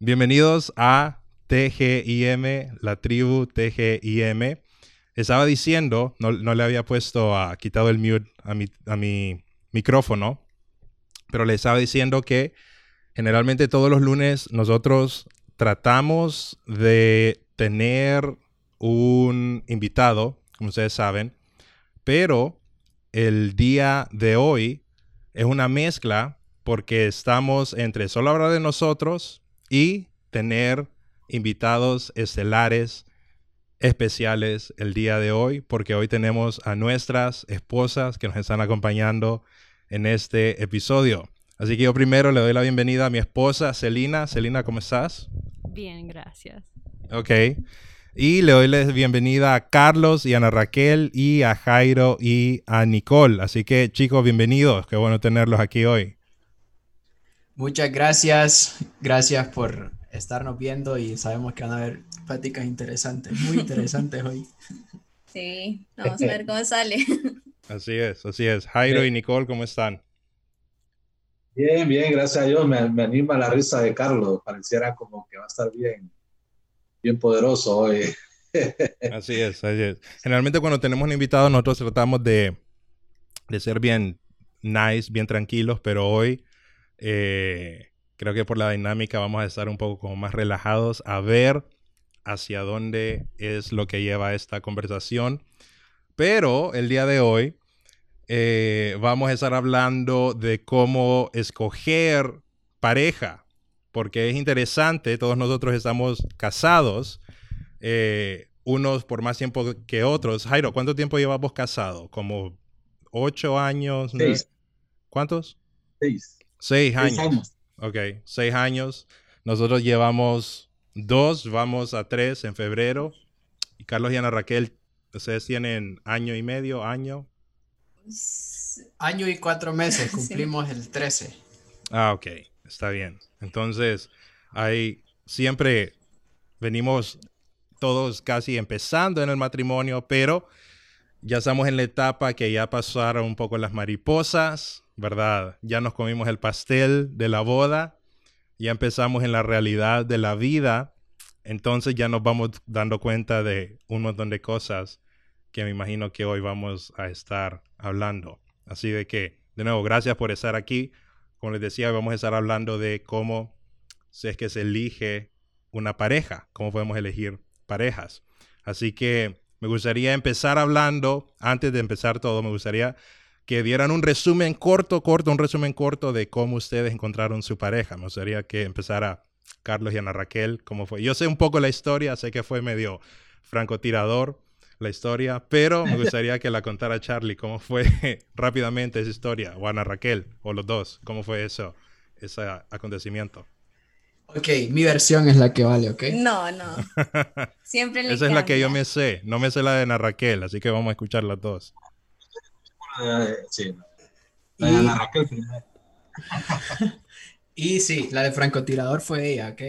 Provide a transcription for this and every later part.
Bienvenidos a TGIM, la tribu TGIM. Estaba diciendo, no, le había puesto, a, quitado el mute a mi, a mi micrófono, pero le estaba diciendo que generalmente todos los lunes nosotros tratamos de tener un invitado, como ustedes saben, pero el día de hoy es una mezcla porque estamos entre solo hablar de nosotros y tener invitados estelares especiales el día de hoy, porque hoy tenemos a nuestras esposas que nos están acompañando en este episodio. Así que yo primero le doy la bienvenida a mi esposa, Celina. Celina, ¿cómo estás? Bien, gracias. Ok. Y le doy la bienvenida a Carlos y a Ana Raquel y a Jairo y a Nicole. Así que chicos, bienvenidos. Qué bueno tenerlos aquí hoy. Muchas gracias. Gracias por estarnos viendo y sabemos que van a haber pláticas interesantes, muy interesantes hoy. Sí, vamos a ver cómo sale. Así es, así es. Jairo y Nicole, ¿cómo están? Bien, bien, gracias a Dios. Me, me, anima la risa de Carlos. Pareciera como que va a estar bien, bien poderoso hoy. Así es, así es. Generalmente cuando tenemos un invitado nosotros tratamos de, de ser bien nice, bien tranquilos, pero hoy eh, creo que por la dinámica vamos a estar un poco como más relajados a ver hacia dónde es lo que lleva esta conversación. Pero el día de hoy eh, vamos a estar hablando de cómo escoger pareja, porque es interesante, todos nosotros estamos casados, eh, unos por más tiempo que otros. Jairo, ¿cuánto tiempo llevamos casados? ¿Como ocho años? ¿Cuántos? Seis. Seis años. Ok, seis años. Nosotros llevamos dos, vamos a tres en febrero. Y Carlos y Ana Raquel, ustedes tienen año y medio, año. Año y cuatro meses, cumplimos el 13. Ah, ok, está bien. Entonces, ahí siempre venimos todos casi empezando en el matrimonio, pero ya estamos en la etapa que ya pasaron un poco las mariposas, ¿verdad? Ya nos comimos el pastel de la boda, ya empezamos en la realidad de la vida, entonces ya nos vamos dando cuenta de un montón de cosas que me imagino que hoy vamos a estar hablando. Así de que, de nuevo, gracias por estar aquí. Como les decía, vamos a estar hablando de cómo es que se elige una pareja, cómo podemos elegir parejas. Así que me gustaría empezar hablando, antes de empezar todo, me gustaría que dieran un resumen corto, corto, un resumen corto de cómo ustedes encontraron su pareja. Me gustaría que empezara Carlos y Ana Raquel, cómo fue. Yo sé un poco la historia, sé que fue medio francotirador la historia, pero me gustaría que la contara Charlie, cómo fue rápidamente esa historia, o Ana Raquel, o los dos, cómo fue eso, ese acontecimiento. Ok, mi versión es la que vale, ¿ok? No, no. Siempre le Esa es la que yo me sé, no me sé la de Ana Raquel, así que vamos a escuchar las dos. Sí, la de Ana Raquel. y sí, la de francotirador fue ella, ¿ok?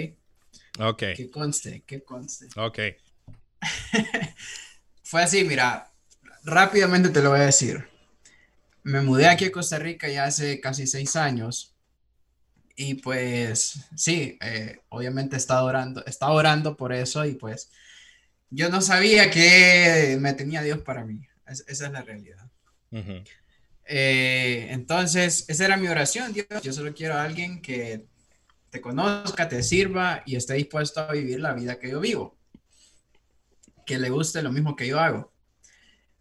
Ok. Que conste, que conste. Ok. fue así, mira, rápidamente te lo voy a decir. Me mudé aquí a Costa Rica ya hace casi seis años. Y pues sí, eh, obviamente estaba orando, estaba orando por eso y pues yo no sabía que me tenía Dios para mí. esa es la realidad. Eh, entonces, esa era mi oración, Dios. Yo solo quiero a alguien que te conozca, te sirva y esté dispuesto a vivir la vida que yo vivo. Que le guste lo mismo que yo hago.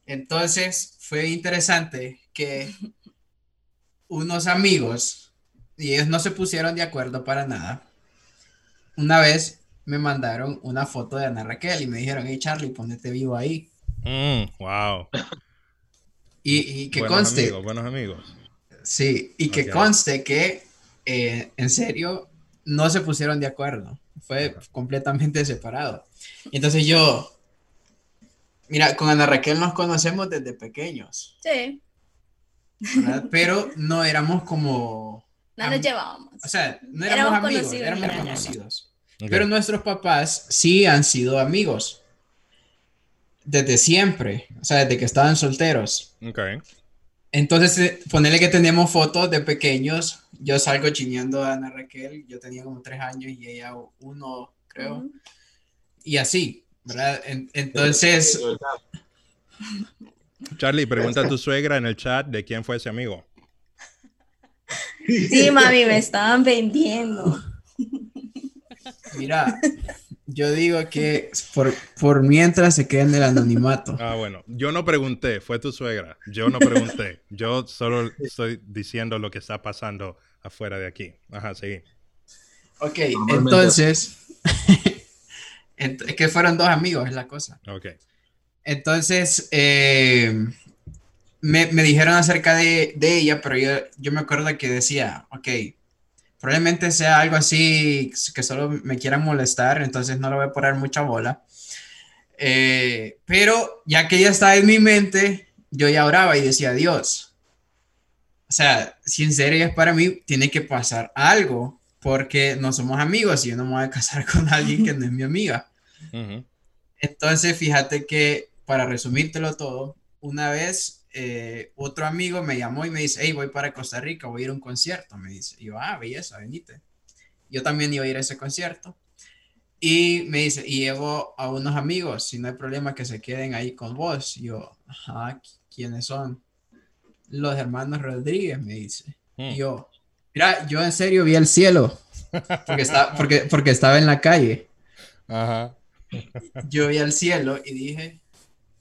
Entonces, fue interesante que unos amigos, y ellos no se pusieron de acuerdo para nada, una vez me mandaron una foto de Ana Raquel y me dijeron, hey Charlie, ponete vivo ahí. Mm, wow. Y, que conste. Amigos, buenos amigos. Sí, y que conste que eh, en serio no se pusieron de acuerdo. Fue completamente separado. entonces yo, mira, con Ana Raquel nos conocemos desde pequeños. Sí. Pero no éramos como... No nos llevábamos. O sea, no éramos, amigos, éramos conocidos. Pero nuestros papás sí han sido amigos desde siempre, o sea, desde que estaban solteros. Ok. Entonces, eh, ponerle que teníamos fotos de pequeños. Yo salgo chineando a Ana Raquel. Yo tenía como tres años y ella uno, creo. Y así, ¿verdad? En- entonces, Charlie, pregunta a tu suegra en el chat de quién fue ese amigo. Sí, mami, me estaban vendiendo. mira, yo digo que por, por mientras se queda en el anonimato. Ah, bueno, yo no pregunté, fue tu suegra. Yo no pregunté. Yo solo estoy diciendo lo que está pasando afuera de aquí. Ajá, sí. Ok, entonces, ent- es que fueron dos amigos, es la cosa. Ok. Entonces, eh, me, me dijeron acerca de, de ella, pero yo, yo me acuerdo que decía, ok, probablemente sea algo así que solo me quieran molestar, entonces no le voy a poner mucha bola. Eh, pero ya que ella estaba en mi mente, yo ya oraba y decía, Dios, o sea, si en serio es para mí, tiene que pasar algo, porque no somos amigos y yo no me voy a casar con alguien que no es mi amiga. Entonces, fíjate que para resumírtelo todo, una vez eh, otro amigo me llamó y me dice, hey, voy para Costa Rica, voy a ir a un concierto. Me dice, y yo, ah, belleza, venite. Yo también iba a ir a ese concierto. Y me dice, y llevo a unos amigos, si no hay problema que se queden ahí con vos. Y yo, ajá, ¿qui- ¿quiénes son? Los hermanos Rodríguez, me dice. Mm. Y yo, mira, yo en serio vi el cielo, porque, estaba, porque, porque estaba en la calle Ajá. yo vi al cielo y dije,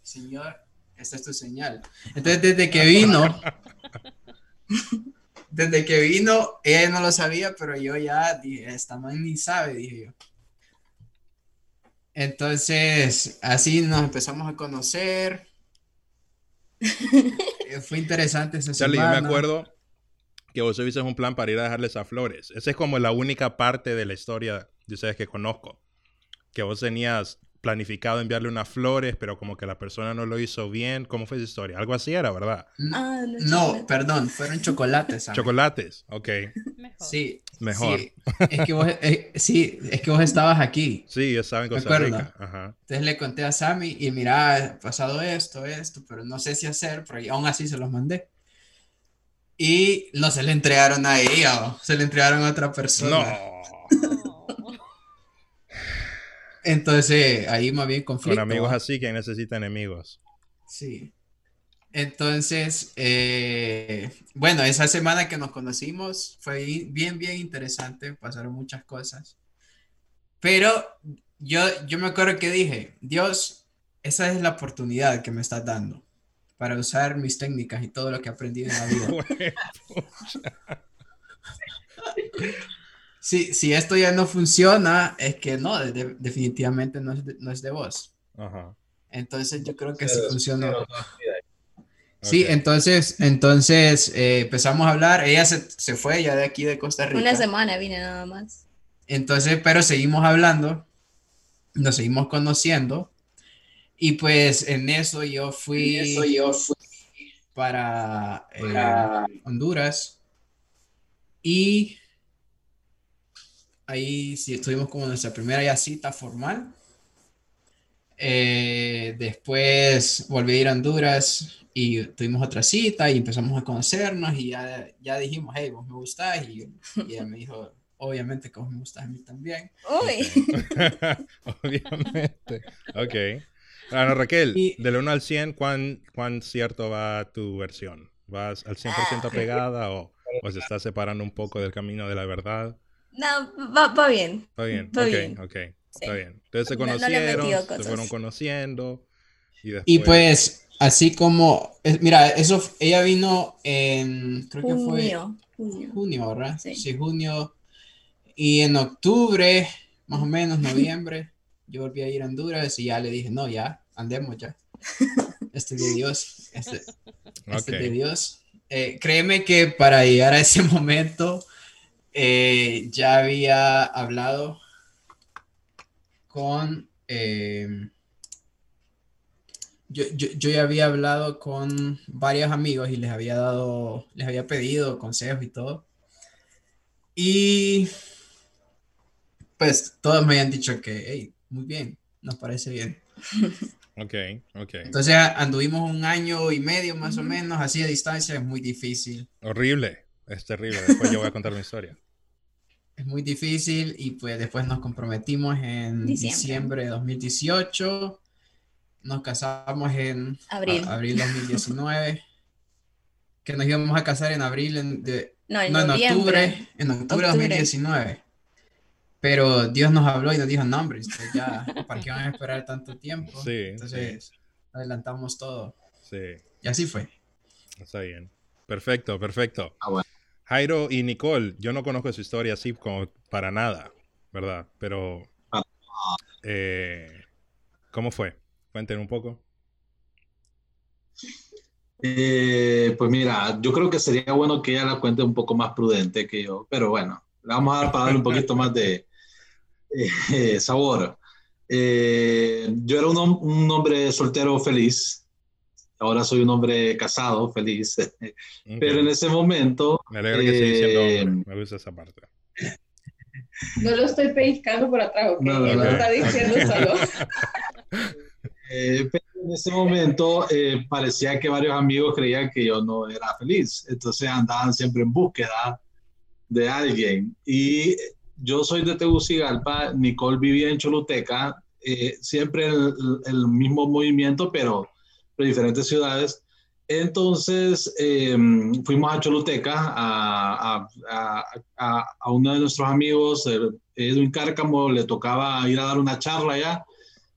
Señor, esta es tu señal. Entonces, desde que vino, desde que vino, ella no lo sabía, pero yo ya dije, esta man ni sabe, dije yo. Entonces, así nos empezamos a conocer. Eh, Fue interesante esa Charlie, yo me semana. acuerdo que vos tuviste un plan para ir a dejarles a flores. Esa es como la única parte de la historia de ustedes que conozco. Que vos tenías planificado enviarle unas flores, pero como que la persona no lo hizo bien. ¿Cómo fue esa historia? Algo así era, ¿verdad? Ah, no, perdón, fueron chocolates. Chocolates, ok. Mejor. Sí, Mejor. sí, es que vos, eh, sí, es que vos estabas aquí. Sí, yo estaba en Costa. Rica. Ajá. Entonces le conté a Sammy y mira, ha pasado esto, esto, pero no sé si hacer, pero aún así se los mandé. Y no se le entregaron a ella, o se le entregaron a otra persona. No. Entonces ahí más bien conflicto. Con amigos así que necesita enemigos. Sí. Entonces, eh, bueno, esa semana que nos conocimos fue bien, bien, interesante, pasaron muchas cosas. Pero yo, yo me acuerdo que dije, Dios, esa es la oportunidad que me estás dando para usar mis técnicas y todo lo que he aprendido en la vida. Si, si esto ya no funciona, es que no, de- de- definitivamente no es de, no es de vos. Ajá. Entonces yo creo que sí Pero- funcionó. pero- Sí, Ok. entonces, entonces eh, empezamos a hablar. Ella se, se fue ya de aquí de Costa Rica. Una semana vine nada más. Entonces, pero seguimos hablando, nos seguimos conociendo. Y pues en eso yo fui, para, eh, Honduras. Y ahí sí estuvimos como nuestra primera ya cita formal. Eh, después volví a ir a Honduras y tuvimos otra cita y empezamos a conocernos y ya, ya dijimos, hey, vos me gustás y, y ella me dijo, obviamente que vos me gustás a mí también. Uy. Obviamente. Ok. Ana Raquel, Y- del 1 al 100, ¿cuán, ¿cuán cierto va tu versión? ¿Vas al 100% pegada o, o se está separando un poco del camino de la verdad? No, va, va bien. Está bien, Va ok, bien. ok. Sí. Está bien. Entonces se No- no conocieron, metido se fueron conociendo y después... Y pues, así como, es- mira, eso, ella vino en, creo que fue Junio. Junio. junio, ¿verdad? Sí. Sí, junio. Y en octubre, más o menos, noviembre, yo volví a ir a Honduras y ya le dije, no, ya, andemos ya. Este es de Dios, este, este es de. Dios. Eh, créeme que para llegar a ese momento eh, ya había hablado con... eh, yo, yo, yo ya había hablado con varios amigos y les había dado, les había pedido consejos y todo. Y pues todos me habían dicho que, hey, muy bien, nos parece bien. Ok, ok. Entonces anduvimos un año y medio más o menos, así a distancia, es muy difícil. Horrible. Es terrible. Después yo voy a contar mi historia. Es muy difícil y pues después nos comprometimos en Diciembre. diciembre, de 2018. Nos casamos en Abril. a- abril 2019. que nos íbamos a casar en abril en- de, No, en no, en octubre, en octubre de Octubre. 2019. Pero Dios nos habló y nos dijo, no, hombre, ya, ¿para qué van a esperar tanto tiempo? Sí, Entonces, adelantamos todo. Sí, Y así fue. está bien. Perfecto, perfecto. Ah, bueno. Jairo y Nicole, yo no conozco su historia así como para nada, ¿verdad? Pero, Ah. eh, ¿cómo fue? Cuenten un poco. Eh, pues mira, yo creo que sería bueno que ella la cuente un poco más prudente que yo, pero bueno, le vamos a dar para darle un poquito más de eh, sabor. Eh, yo era un hombre soltero feliz, ahora soy un hombre casado feliz, pero en ese momento, Me alegra que esté diciendo eh, hombre. Me gusta esa parte. No lo estoy pellizcando por atrás, ¿ok? No, no, no. está diciendo solo. eh, pero en ese momento eh, parecía que varios amigos creían que yo no era feliz, entonces andaban siempre en búsqueda de alguien. Y yo soy de Tegucigalpa, Nicole vivía en Choluteca, eh, siempre el, el mismo movimiento, pero de diferentes ciudades. Entonces eh, fuimos a Choluteca a, a, a, a, uno de nuestros amigos, Edwin Cárcamo, le tocaba ir a dar una charla allá.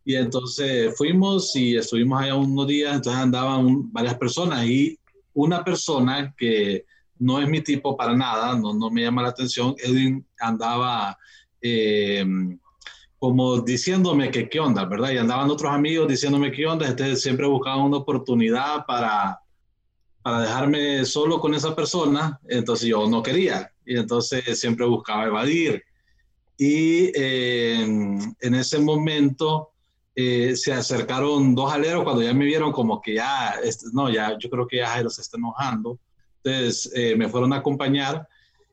Y entonces fuimos y estuvimos allá unos días, entonces andaban varias personas y una persona que no es mi tipo para nada, no, no me llama la atención, Edwin andaba eh, como diciéndome que qué onda, ¿verdad? Y andaban otros amigos diciéndome qué onda, entonces siempre buscaban una oportunidad para, para dejarme solo con esa persona, entonces yo no quería, y entonces siempre buscaba evadir. Y eh, en, ese momento eh, se acercaron dos aleros cuando ya me vieron como que ya, este, no, ya, yo creo que ya Jairo se está enojando. Entonces eh, me fueron a acompañar,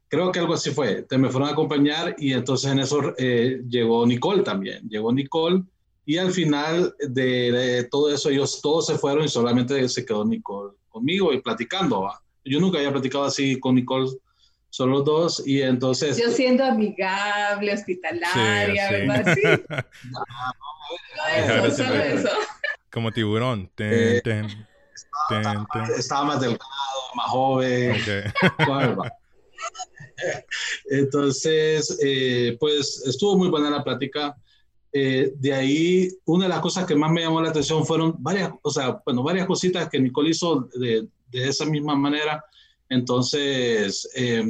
creo que algo así fue, entonces me fueron a acompañar y entonces en eso eh, llegó Nicole también, llegó Nicole y al final de, de todo eso ellos todos se fueron y solamente se quedó Nicole conmigo y platicando. ¿va? Yo nunca había platicado así con Nicole, solo los dos y entonces... Yo siendo amigable, hospitalaria, Sí, sí. ¿verdad? Sí, Ahora solo sí eso, me- solo eso. Como tiburón. Ten, Eh, ten, ten, ten. Estaba más delgado, más joven. Ok. Entonces, eh, pues estuvo muy buena la plática. Eh, de ahí, una de las cosas que más me llamó la atención fueron varias, o sea, bueno, varias cositas que Nicole hizo de, de esa misma manera. Entonces, eh,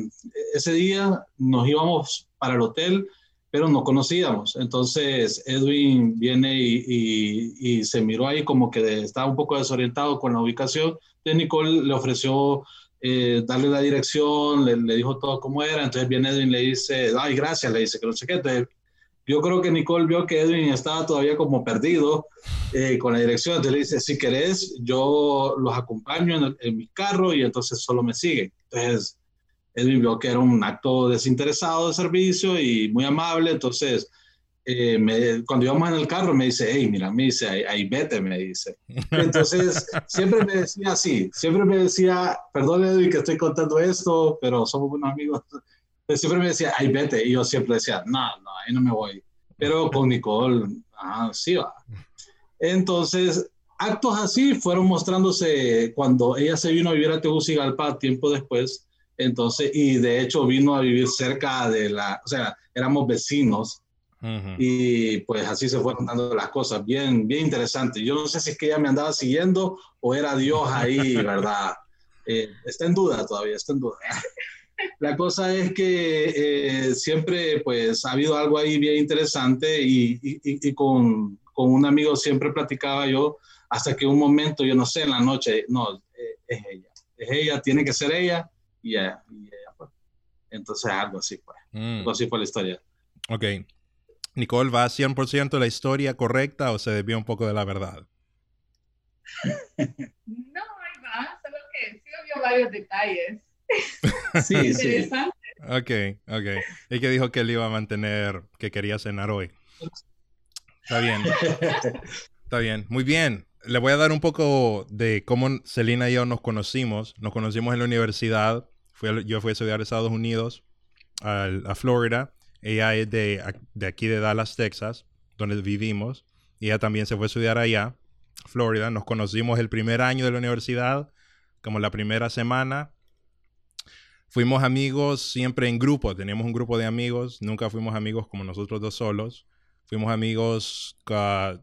ese día nos íbamos para el hotel, pero no conocíamos. Entonces, Edwin viene y, y- se miró ahí como que estaba un poco desorientado con la ubicación. Entonces, Nicole le ofreció eh, darle la dirección, le, le dijo todo cómo era, entonces viene Edwin le dice, ay, gracias, le dice que no sé qué, entonces yo creo que Nicole vio que Edwin estaba todavía como perdido eh, con la dirección, entonces le dice, si querés, yo los acompaño en, el- en mi carro y entonces solo me siguen. Entonces Edwin vio que era un acto desinteresado de servicio y muy amable, entonces eh, me- cuando íbamos en el carro me dice, hey, mira, me dice, ahí, ahí vete, me dice. Entonces, siempre me decía así, siempre me decía, perdón Edwin que estoy contando esto, pero somos buenos amigos. Pero siempre me decía, ay, vete, y yo siempre decía, no, no, ahí no me voy. Pero con Nicole, ah, sí va. Entonces, actos así fueron mostrándose cuando ella se vino a vivir a Tegucigalpa tiempo después. Entonces, y de hecho vino a vivir cerca de la, o sea, éramos vecinos Ujú. y pues así se fueron dando las cosas, bien, bien interesante. Yo no sé si es que ella me andaba siguiendo o era Dios ahí, ¿verdad? Eh, está en duda todavía, está en duda. La cosa es que eh, siempre pues ha habido algo ahí bien interesante y, y- y- con, con un amigo siempre platicaba yo hasta que un momento, yo no sé, en la noche, no, eh, es ella, es ella, tiene que ser ella y ella, y ella fue. Entonces algo así fue, Mm, algo así fue la historia. Ok. Nicole, ¿va 100% la historia correcta o se desvía un poco de la verdad? No, ahí va, solo que sí vio varios detalles. Sí, sí. Interesante. Ok, ok. Y que dijo que él iba a mantener, que quería cenar hoy. Está bien. Está bien, muy bien. Le voy a dar un poco de cómo Celina y yo nos conocimos. Nos conocimos en la universidad. Fui a- yo fui a estudiar a Estados Unidos, al- a, Florida. Ella es de, de aquí de Dallas, Texas, donde vivimos. Ella también se fue a estudiar allá, Florida. Nos conocimos el primer año de la universidad, como la primera semana. Fuimos amigos siempre en grupo. Teníamos un grupo de amigos. Nunca fuimos amigos como nosotros dos solos. Fuimos amigos ah,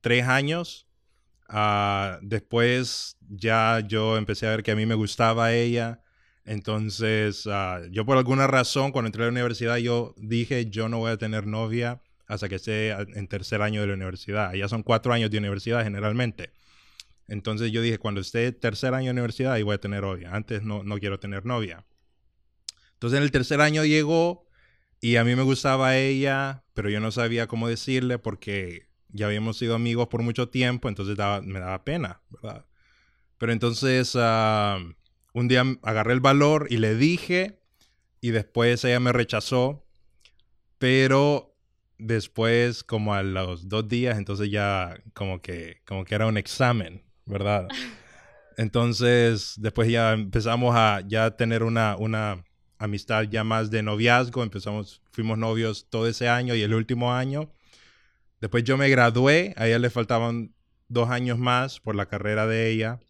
tres años. Ah, después ya yo empecé a ver que a mí me gustaba ella. Entonces, ah, yo por alguna razón, cuando entré a la universidad, yo dije, yo no voy a tener novia hasta que esté en tercer año de la universidad. Ya son cuatro años de universidad generalmente. Entonces yo dije, cuando esté tercer año de universidad, ahí voy a tener novia. Antes no, no quiero tener novia. Entonces en el tercer año llegó y a mí me gustaba ella, pero yo no sabía cómo decirle porque ya habíamos sido amigos por mucho tiempo, entonces me daba pena, ¿verdad? Pero entonces ah, un día agarré el valor y le dije y después ella me rechazó, pero después como a los dos días, entonces ya como que, como que era un examen, ¿verdad? Entonces después ya empezamos a ya tener una, una amistad ya más de noviazgo, empezamos, fuimos novios todo ese año y el último año. Después yo me gradué, a ella le faltaban dos años más por la carrera de ella.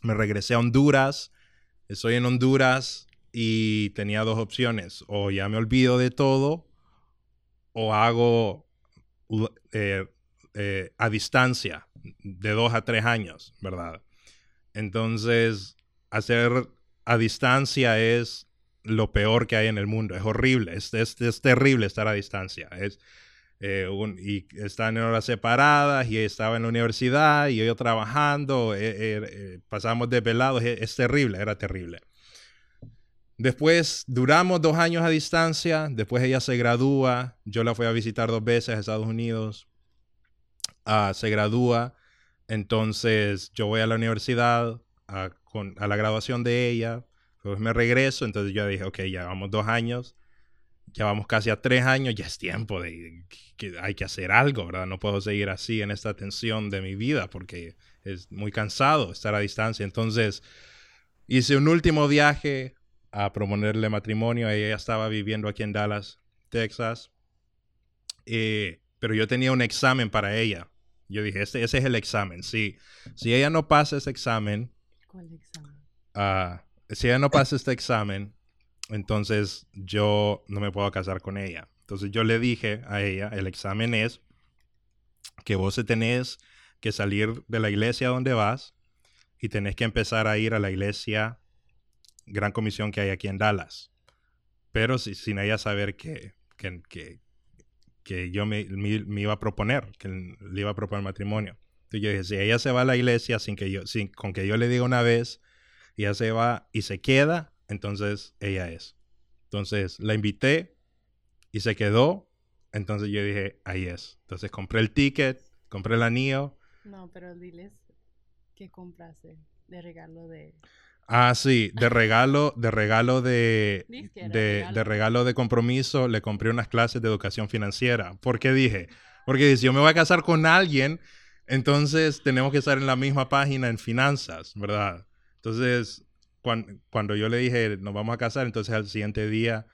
Me regresé a Honduras, estoy en Honduras y tenía dos opciones, o ya me olvido de todo o hago eh, eh, a distancia de dos a tres años, ¿verdad? Entonces, hacer a distancia es lo peor que hay en el mundo. Es horrible, es, es, es terrible estar a distancia. Es, eh, un- y están en horas separadas y estaba en la universidad y yo trabajando, eh, eh, eh, pasamos desvelados, es, es terrible, era terrible. Después duramos dos años a distancia, después ella se gradúa, yo la fui a visitar dos veces a Estados Unidos, Ah, se gradúa, entonces yo voy a la universidad a, con- a la graduación de ella, pues me regreso, entonces yo dije, ok, ya vamos dos años, ya vamos casi a tres años, ya es tiempo de que hay que hacer algo, ¿verdad? No puedo seguir así en esta tensión de mi vida porque es muy cansado estar a distancia. Entonces hice un último viaje a proponerle matrimonio. Ella estaba viviendo aquí en Dallas, Texas. Eh, pero yo tenía un examen para ella. Yo dije, este, ese es el examen. Si, si ella no pasa ese examen, ¿Cuál examen? ah, si ella no pasa este examen, entonces yo no me puedo casar con ella. Entonces yo le dije a ella, el examen es que vos te tenés que salir de la iglesia donde vas y tenés que empezar a ir a la iglesia Gran Comisión que hay aquí en Dallas. Pero si- sin ella saber que, que, que, yo me, me- me iba a proponer, que le iba a proponer matrimonio. Entonces yo dije, si ella se va a la iglesia sin que yo, sin, con que yo le diga una vez, ella se va y se queda, entonces ella es. Entonces la invité y se quedó. Entonces yo dije, ahí es. Entonces compré el ticket, compré el anillo. No, pero diles qué compraste de regalo de... Ah, sí, de regalo, de regalo de, que de, regalo. de regalo de compromiso, le compré unas clases de educación financiera. ¿Por qué dije? Porque si yo me voy a casar con alguien, entonces tenemos que estar en la misma página en finanzas, ¿verdad? Entonces, cuan- cuando yo le dije, nos vamos a casar, entonces al siguiente día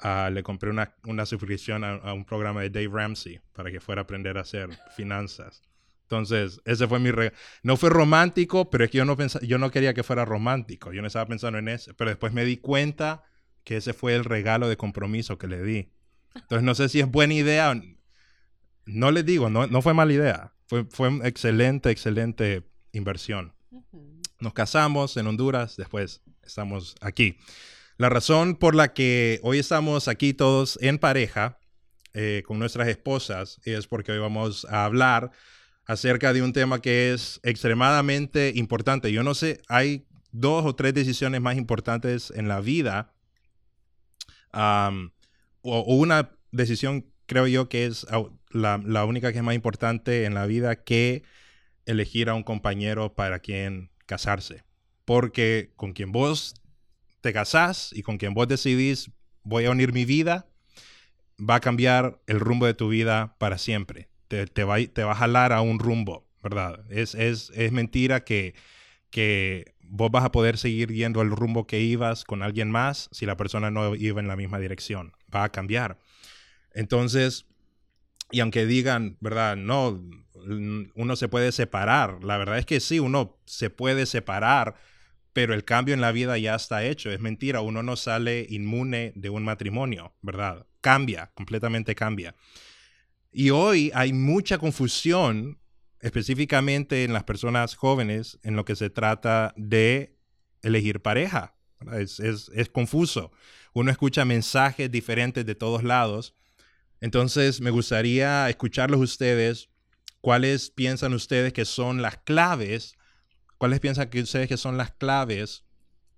ah, le compré una, una suscripción a, a un programa de Dave Ramsey para que fuera a aprender a hacer finanzas. Entonces, ese fue mi regalo. No fue romántico, pero es que yo no, yo no quería que fuera romántico. Yo no estaba pensando en eso. Pero después me di cuenta que ese fue el regalo de compromiso que le di. Entonces, no sé si es buena idea. No les digo, no, no fue mala idea. Fue, fue una excelente, excelente inversión. Ujú. Nos casamos en Honduras, después estamos aquí. La razón por la que hoy estamos aquí todos en pareja eh, con nuestras esposas es porque hoy vamos a hablar acerca de un tema que es extremadamente importante. Yo no sé, hay dos o tres decisiones más importantes en la vida. o, una decisión, creo yo, que es la única que es más importante en la vida que elegir a un compañero para quien casarse. Porque con quien vos te casás y con quien vos decidís voy a unir mi vida, va a cambiar el rumbo de tu vida para siempre. te, te va, te va a jalar a un rumbo, ¿verdad? Es, es, es mentira que, que vos vas a poder seguir yendo el rumbo que ibas con alguien más si la persona no iba en la misma dirección. Va a cambiar. Entonces, y aunque digan, ¿verdad? No, uno se puede separar. La verdad es que sí, uno se puede separar, pero el cambio en la vida ya está hecho. Es mentira, uno no sale inmune de un matrimonio, ¿verdad? Cambia, completamente cambia. Y hoy hay mucha confusión, específicamente en las personas jóvenes, en lo que se trata de elegir pareja. Es, es, confuso. Uno escucha mensajes diferentes de todos lados. Entonces, me gustaría escucharlos ustedes. ¿Cuáles piensan ustedes que son las claves? ¿Cuáles piensan que ustedes que son las claves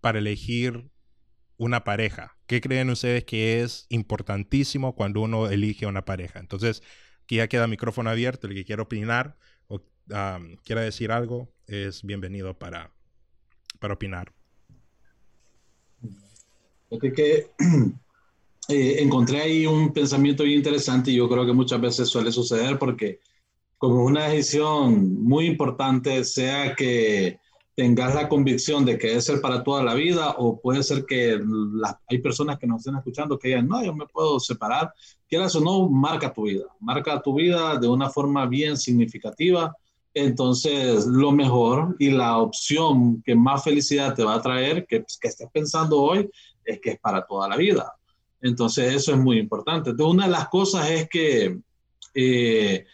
para elegir una pareja? ¿Qué creen ustedes que es importantísimo cuando uno elige una pareja? Entonces, aquí ya queda micrófono abierto. El que quiera opinar o um, quiera decir algo es bienvenido para, para opinar. Que eh, encontré ahí un pensamiento bien interesante y yo creo que muchas veces suele suceder porque como una decisión muy importante, sea que tengas la convicción de que debe ser para toda la vida o puede ser que hay personas que nos estén escuchando que digan, no, yo me puedo separar, quieras o no, marca tu vida, marca tu vida de una forma bien significativa. Entonces, lo mejor y la opción que más felicidad te va a traer, que, que estés pensando hoy, es que es para toda la vida. Entonces, eso es muy importante. Entonces, una de las cosas es que eh,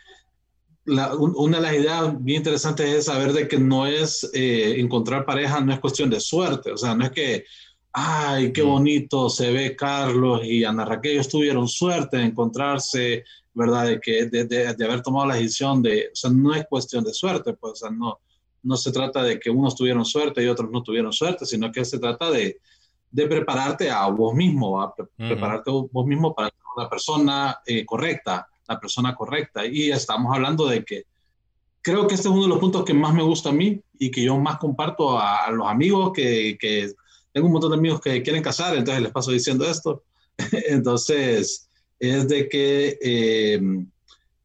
una de las ideas bien interesantes es saber de que no es eh, encontrar pareja, no es cuestión de suerte. O sea, no es que, ay, qué bonito se ve Carlos y Ana Raquel, ellos tuvieron suerte de encontrarse, ¿verdad? De, que, de, de, de, haber tomado la decisión de, o sea, no es cuestión de suerte, pues, o sea, no, no se trata de que unos tuvieron suerte y otros no tuvieron suerte, sino que se trata de, de prepararte a vos mismo, a pre prepararte vos mismo para ser una persona eh, correcta, la persona correcta. Y estamos hablando de que creo que este es uno de los puntos que más me gusta a mí y que yo más comparto a, los amigos que, que, tengo un montón de amigos que quieren casar, entonces les paso diciendo esto. entonces, es de que eh,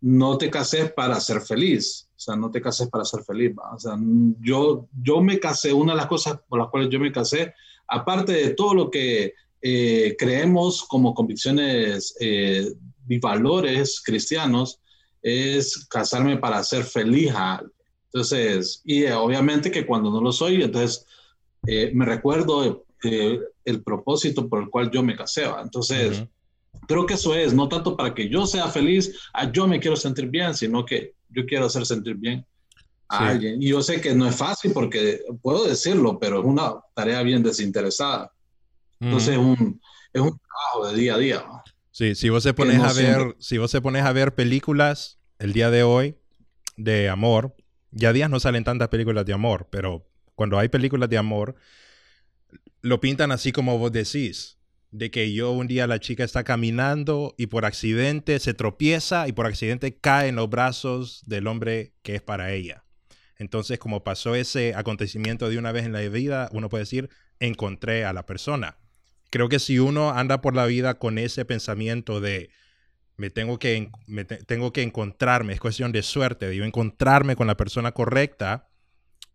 no te cases para ser feliz. O sea, no te cases para ser feliz. ¿va? O sea, yo, yo me casé, una de las cosas por las cuales yo me casé, aparte de todo lo que eh, creemos como convicciones eh, y valores cristianos, es casarme para ser feliz. Entonces, y eh, obviamente que cuando no lo soy, entonces eh, me recuerdo eh, el propósito por el cual yo me casé. ¿va? Entonces, uh -huh. creo que eso es, no tanto para que yo sea feliz, ah, yo me quiero sentir bien, sino que yo quiero hacer sentir bien a sí. alguien. Y yo sé que no es fácil porque puedo decirlo, pero es una tarea bien desinteresada. Entonces, uh -huh. es, un, es un trabajo de día a día. ¿va? Sí, si vos se pones a ver, si vos se pones a ver películas el día de hoy de amor, ya días no salen tantas películas de amor, pero cuando hay películas de amor, lo pintan así como vos decís, de que yo un día la chica está caminando y por accidente se tropieza y por accidente cae en los brazos del hombre que es para ella. Entonces, como pasó ese acontecimiento de una vez en la vida, uno puede decir, encontré a la persona creo que si uno anda por la vida con ese pensamiento de me tengo que, me te, tengo que encontrarme, es cuestión de suerte, de yo encontrarme con la persona correcta,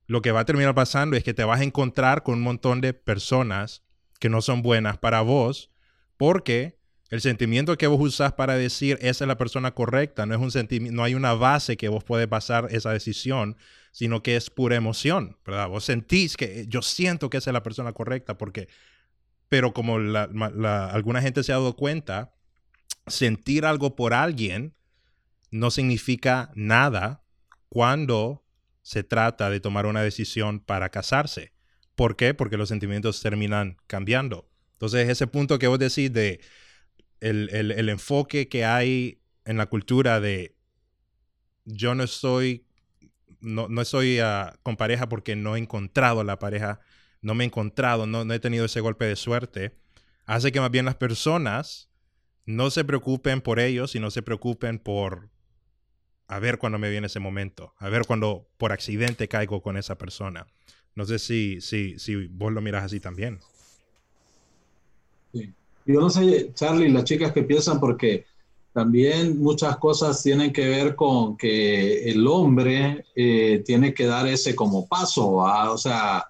lo que va a terminar pasando es que te vas a encontrar con un montón de personas que no son buenas para vos, porque el sentimiento que vos usás para decir esa es la persona correcta no es un sentimiento, no hay una base que vos puedes basar esa decisión, sino que es pura emoción, ¿verdad? Vos sentís que yo siento que esa es la persona correcta porque pero como la, alguna gente se ha dado cuenta, sentir algo por alguien no significa nada cuando se trata de tomar una decisión para casarse. ¿Por qué? Porque los sentimientos terminan cambiando. Entonces, ese punto que vos decís de el, el, el enfoque que hay en la cultura de yo no estoy, no, no estoy uh, con pareja porque no he encontrado la pareja no me he encontrado, no, no, he tenido ese golpe de suerte, hace que más bien las personas no se preocupen por ellos y no se preocupen por a ver cuándo me viene ese momento, a ver cuando por accidente caigo con esa persona. No sé si, si, si vos lo miras así también. Yo no sé, Charlie, las chicas que piensan porque también muchas cosas tienen que ver con que el hombre eh, tiene que dar ese como paso, ¿va? o sea,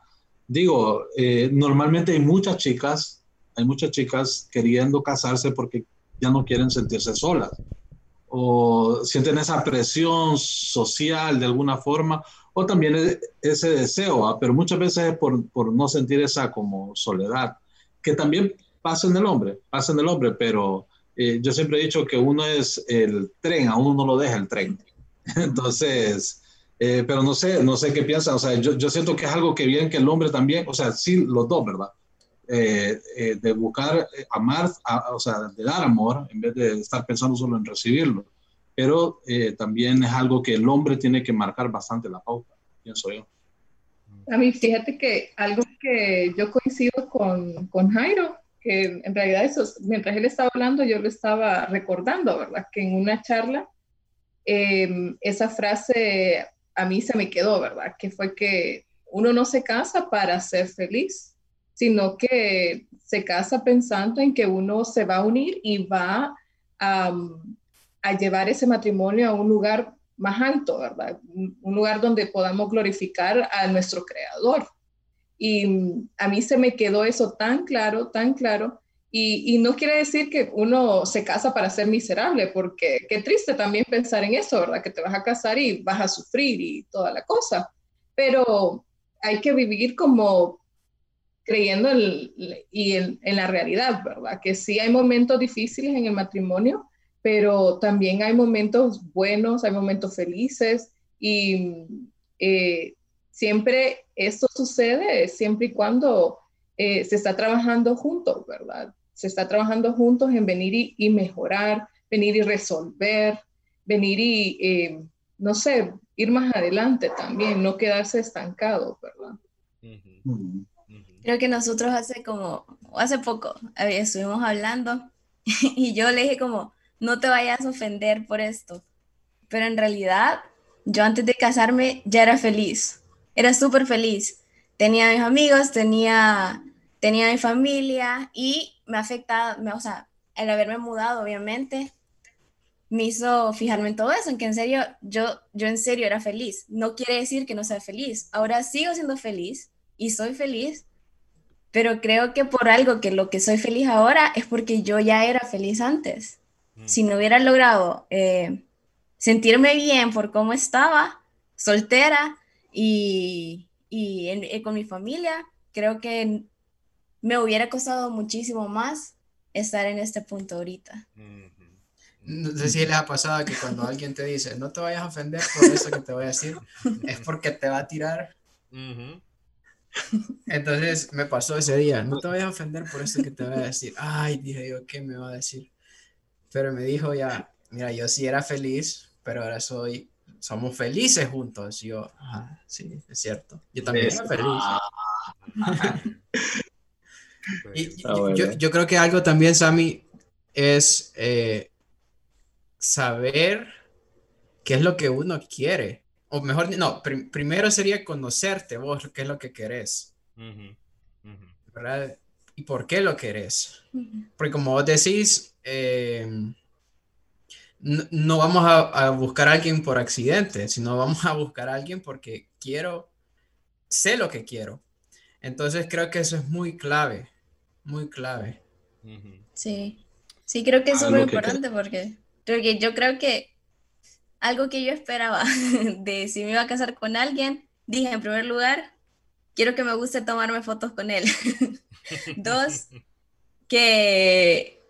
digo, eh, normalmente hay muchas chicas, hay muchas chicas queriendo casarse porque ya no quieren sentirse solas o sienten esa presión social de alguna forma o también e- ese deseo, ¿va? pero muchas veces es por, por no sentir esa como soledad, que también pasa en el hombre, pasa en el hombre, pero eh, yo siempre he dicho que uno es el tren, a uno no lo deja el tren. Entonces, eh, pero no sé, no sé qué piensan, o sea, yo, yo siento que es algo que bien que el hombre también, o sea, sí, los dos, ¿verdad? Eh, eh, de buscar eh, amar, a- o sea, de dar amor, en vez de estar pensando solo en recibirlo. Pero eh, también es algo que el hombre tiene que marcar bastante la pauta, pienso yo. A mí, fíjate que algo que yo coincido con, con Jairo, que en realidad eso, mientras él estaba hablando, yo lo estaba recordando, ¿verdad? Que en una charla, eh, esa frase a mí se me quedó, ¿verdad? Que fue que uno no se casa para ser feliz, sino que se casa pensando en que uno se va a unir y va a, a llevar ese matrimonio a un lugar más alto, ¿verdad? Un, lugar donde podamos glorificar a nuestro creador. Y mm, a mí se me quedó eso tan claro, tan claro. Y, y, no quiere decir que uno se casa para ser miserable, porque qué triste también pensar en eso, ¿verdad? Que te vas a casar y vas a sufrir y toda la cosa. Pero hay que vivir como creyendo en, y en la realidad, ¿verdad? Que sí hay momentos difíciles en el matrimonio, pero también hay momentos buenos, hay momentos felices y eh, siempre esto sucede siempre y cuando eh, se está trabajando juntos, ¿verdad? Se está trabajando juntos en venir y, y mejorar, venir y resolver, venir y, eh, no sé, ir más adelante también, no quedarse estancado, ¿verdad? Uh -huh. Creo que nosotros hace como, hace poco, estuvimos hablando y yo le dije como, no te vayas a ofender por esto. Pero en realidad, yo antes de casarme ya era feliz. Era súper feliz. Tenía mis amigos, tenía, tenía mi familia y me afecta, me, o sea, el haberme mudado, obviamente, me hizo fijarme en todo eso, en que en serio, yo, yo en serio era feliz. No quiere decir que no sea feliz. Ahora sigo siendo feliz y soy feliz, pero creo que por algo que lo que soy feliz ahora es porque yo ya era feliz antes si no hubiera logrado eh, sentirme bien por cómo estaba, soltera y, y en, en, con mi familia, creo que me hubiera costado muchísimo más estar en este punto ahorita. No sé si les ha pasado que cuando alguien te dice, no te vayas a ofender por eso que te voy a decir, es porque te va a tirar. Entonces me pasó ese día, no te vayas a ofender por eso que te voy a decir. Ay, dije yo, ¿qué me va a decir? pero me dijo ya, mira, yo sí era feliz, pero ahora soy, somos felices juntos. Y yo, ah, sí, es cierto. Yo también era feliz. Y, yo, yo, creo que algo también, Sammy, es eh, saber qué es lo que uno quiere. O mejor, no, pr primero sería conocerte vos, qué es lo que querés. Uh -huh. Uh -huh. ¿Verdad? ¿Y por qué lo querés? Uh -huh. Porque como vos decís, eh, no, no, vamos a, a, buscar a alguien por accidente, sino vamos a buscar a alguien porque quiero, sé lo que quiero. Entonces creo que eso es muy clave, muy clave. Sí, sí, creo que es muy importante porque, porque yo creo que algo que yo esperaba de si me iba a casar con alguien, dije en primer lugar, quiero que me guste tomarme fotos con él. Dos, que,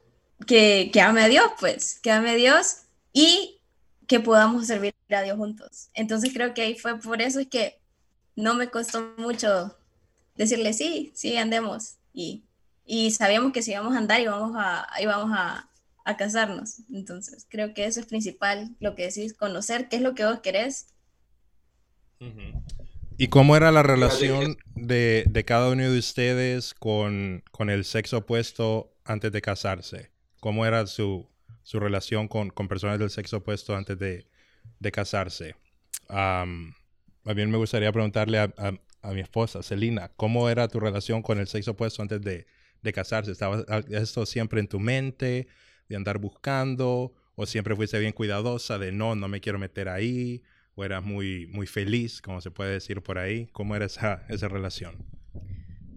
que, que ame a Dios, pues, que ame a Dios y que podamos servir a Dios juntos. Entonces creo que ahí fue por eso es que no me costó mucho decirle sí, sí, andemos. Y, y sabíamos que si íbamos a andar íbamos a, íbamos a, a casarnos. Entonces creo que eso es principal, lo que decís, conocer qué es lo que vos querés. ¿Y cómo era la relación de, de cada uno de ustedes con, con, el sexo opuesto antes de casarse? ¿Cómo era su, su relación con, con, personas del sexo opuesto antes de, de casarse? Um, a mí me gustaría preguntarle a, a, a, mi esposa, Celina, ¿cómo era tu relación con el sexo opuesto antes de, de casarse? ¿Estaba esto siempre en tu mente, de andar buscando? ¿O siempre fuiste bien cuidadosa de no, no me quiero meter ahí? ¿O eras muy, muy feliz, como se puede decir por ahí? ¿Cómo era esa, esa relación?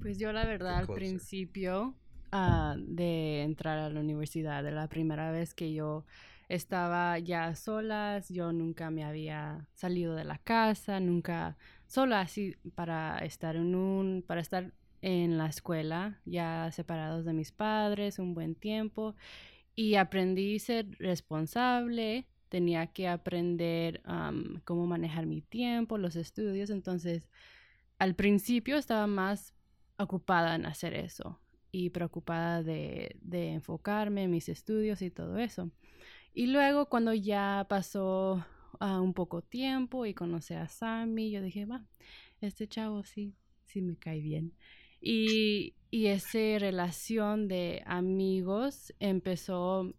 Pues yo la verdad al principio ah, de entrar a la universidad, de la primera vez que yo estaba ya solas, yo nunca me había salido de la casa, nunca sola así para estar en un, para estar en la escuela, ya separados de mis padres un buen tiempo y aprendí a ser responsable, tenía que aprender cómo manejar mi tiempo, los estudios, entonces al principio estaba más ocupada en hacer eso y preocupada de, de enfocarme en mis estudios y todo eso. Y luego cuando ya pasó ah, un poco tiempo y conocí a Sammy, yo dije, va, este chavo sí, sí me cae bien. Y, y esa relación de amigos empezó,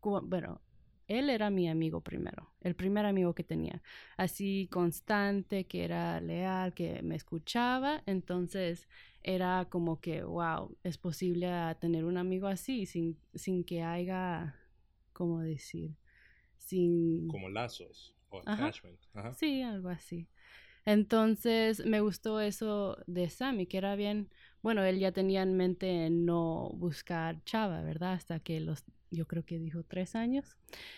bueno, él era mi amigo primero, el primer amigo que tenía, así constante, que era leal, que me escuchaba, entonces era como que, wow, es posible tener un amigo así sin, sin que haya, ¿cómo decir? Sin... Como lazos o Ajá. attachment. Ajá. Sí, algo así. Entonces me gustó eso de Sammy, que era bien, bueno, él ya tenía en mente no buscar chava, ¿verdad? Hasta que los, yo creo que dijo tres años.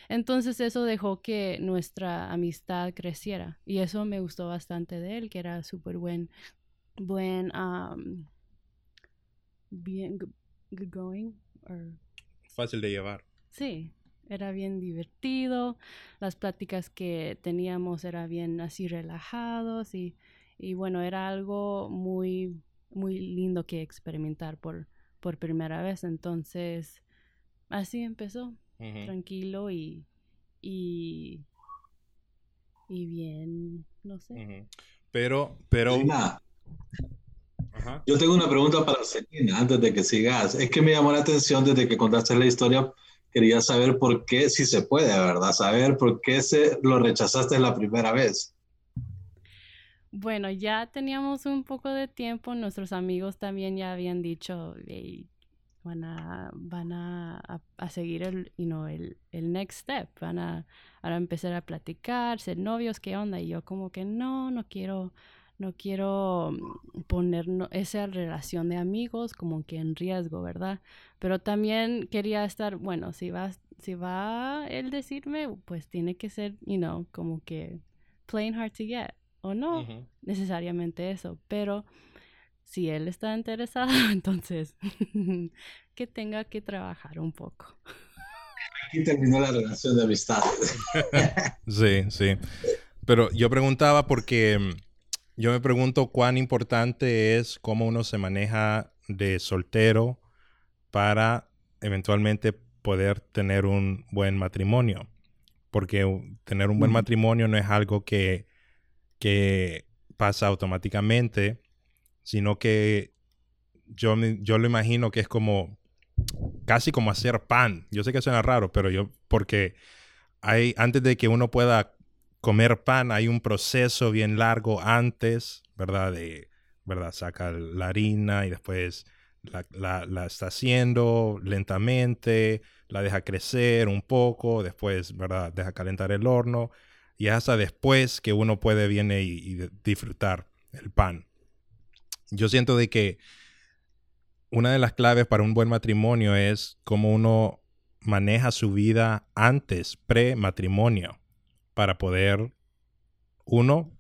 Entonces eso dejó que nuestra amistad creciera y eso me gustó bastante de él, que era súper buen, buen, um, bien, good, good going, or Fácil de llevar. Sí, era bien divertido. Las pláticas que teníamos era bien así relajados y, y bueno, era algo muy, muy lindo que experimentar por, por primera vez. Entonces, así empezó, tranquilo y, y, y bien, no sé. Pero, pero... Selena, Ajá. yo tengo una pregunta para Selena antes de que sigas. Es que me llamó la atención desde que contaste la historia. Quería saber por qué, si se puede, ¿verdad? Saber por qué se lo rechazaste la primera vez. Bueno, ya teníamos un poco de tiempo, nuestros amigos también ya habían dicho, "Ey, van a, van a, a- a seguir el, you know, el, el next step, van a, a empezar a platicar, ser novios, ¿qué onda? Y yo como que no, no quiero, no quiero mm, poner no- esa relación de amigos como que en riesgo, ¿verdad? Pero también quería estar, bueno, si va, si va él decirme, pues tiene que ser, you know, como que playing hard to get, o no necesariamente eso, pero si él está interesado, entonces que tenga que trabajar un poco. Aquí terminó la relación de amistad. Sí, sí. Pero yo preguntaba porque mm, yo me pregunto cuán importante es cómo uno se maneja de soltero para eventualmente poder tener un buen matrimonio. Porque tener un buen matrimonio no es algo que, que pasa automáticamente, sino que yo, yo lo imagino que es como casi como hacer pan. Yo sé que suena raro, pero yo, porque hay, antes de que uno pueda comer pan, hay un proceso bien largo antes, ¿verdad? De, ¿verdad? Saca la harina y después la, está haciendo lentamente, la deja crecer un poco, después, ¿verdad? Deja calentar el horno y es hasta después que uno puede viene y, y disfrutar el pan. Yo siento de que una de las claves para un buen matrimonio es cómo uno maneja su vida antes, pre-matrimonio, para poder, uno,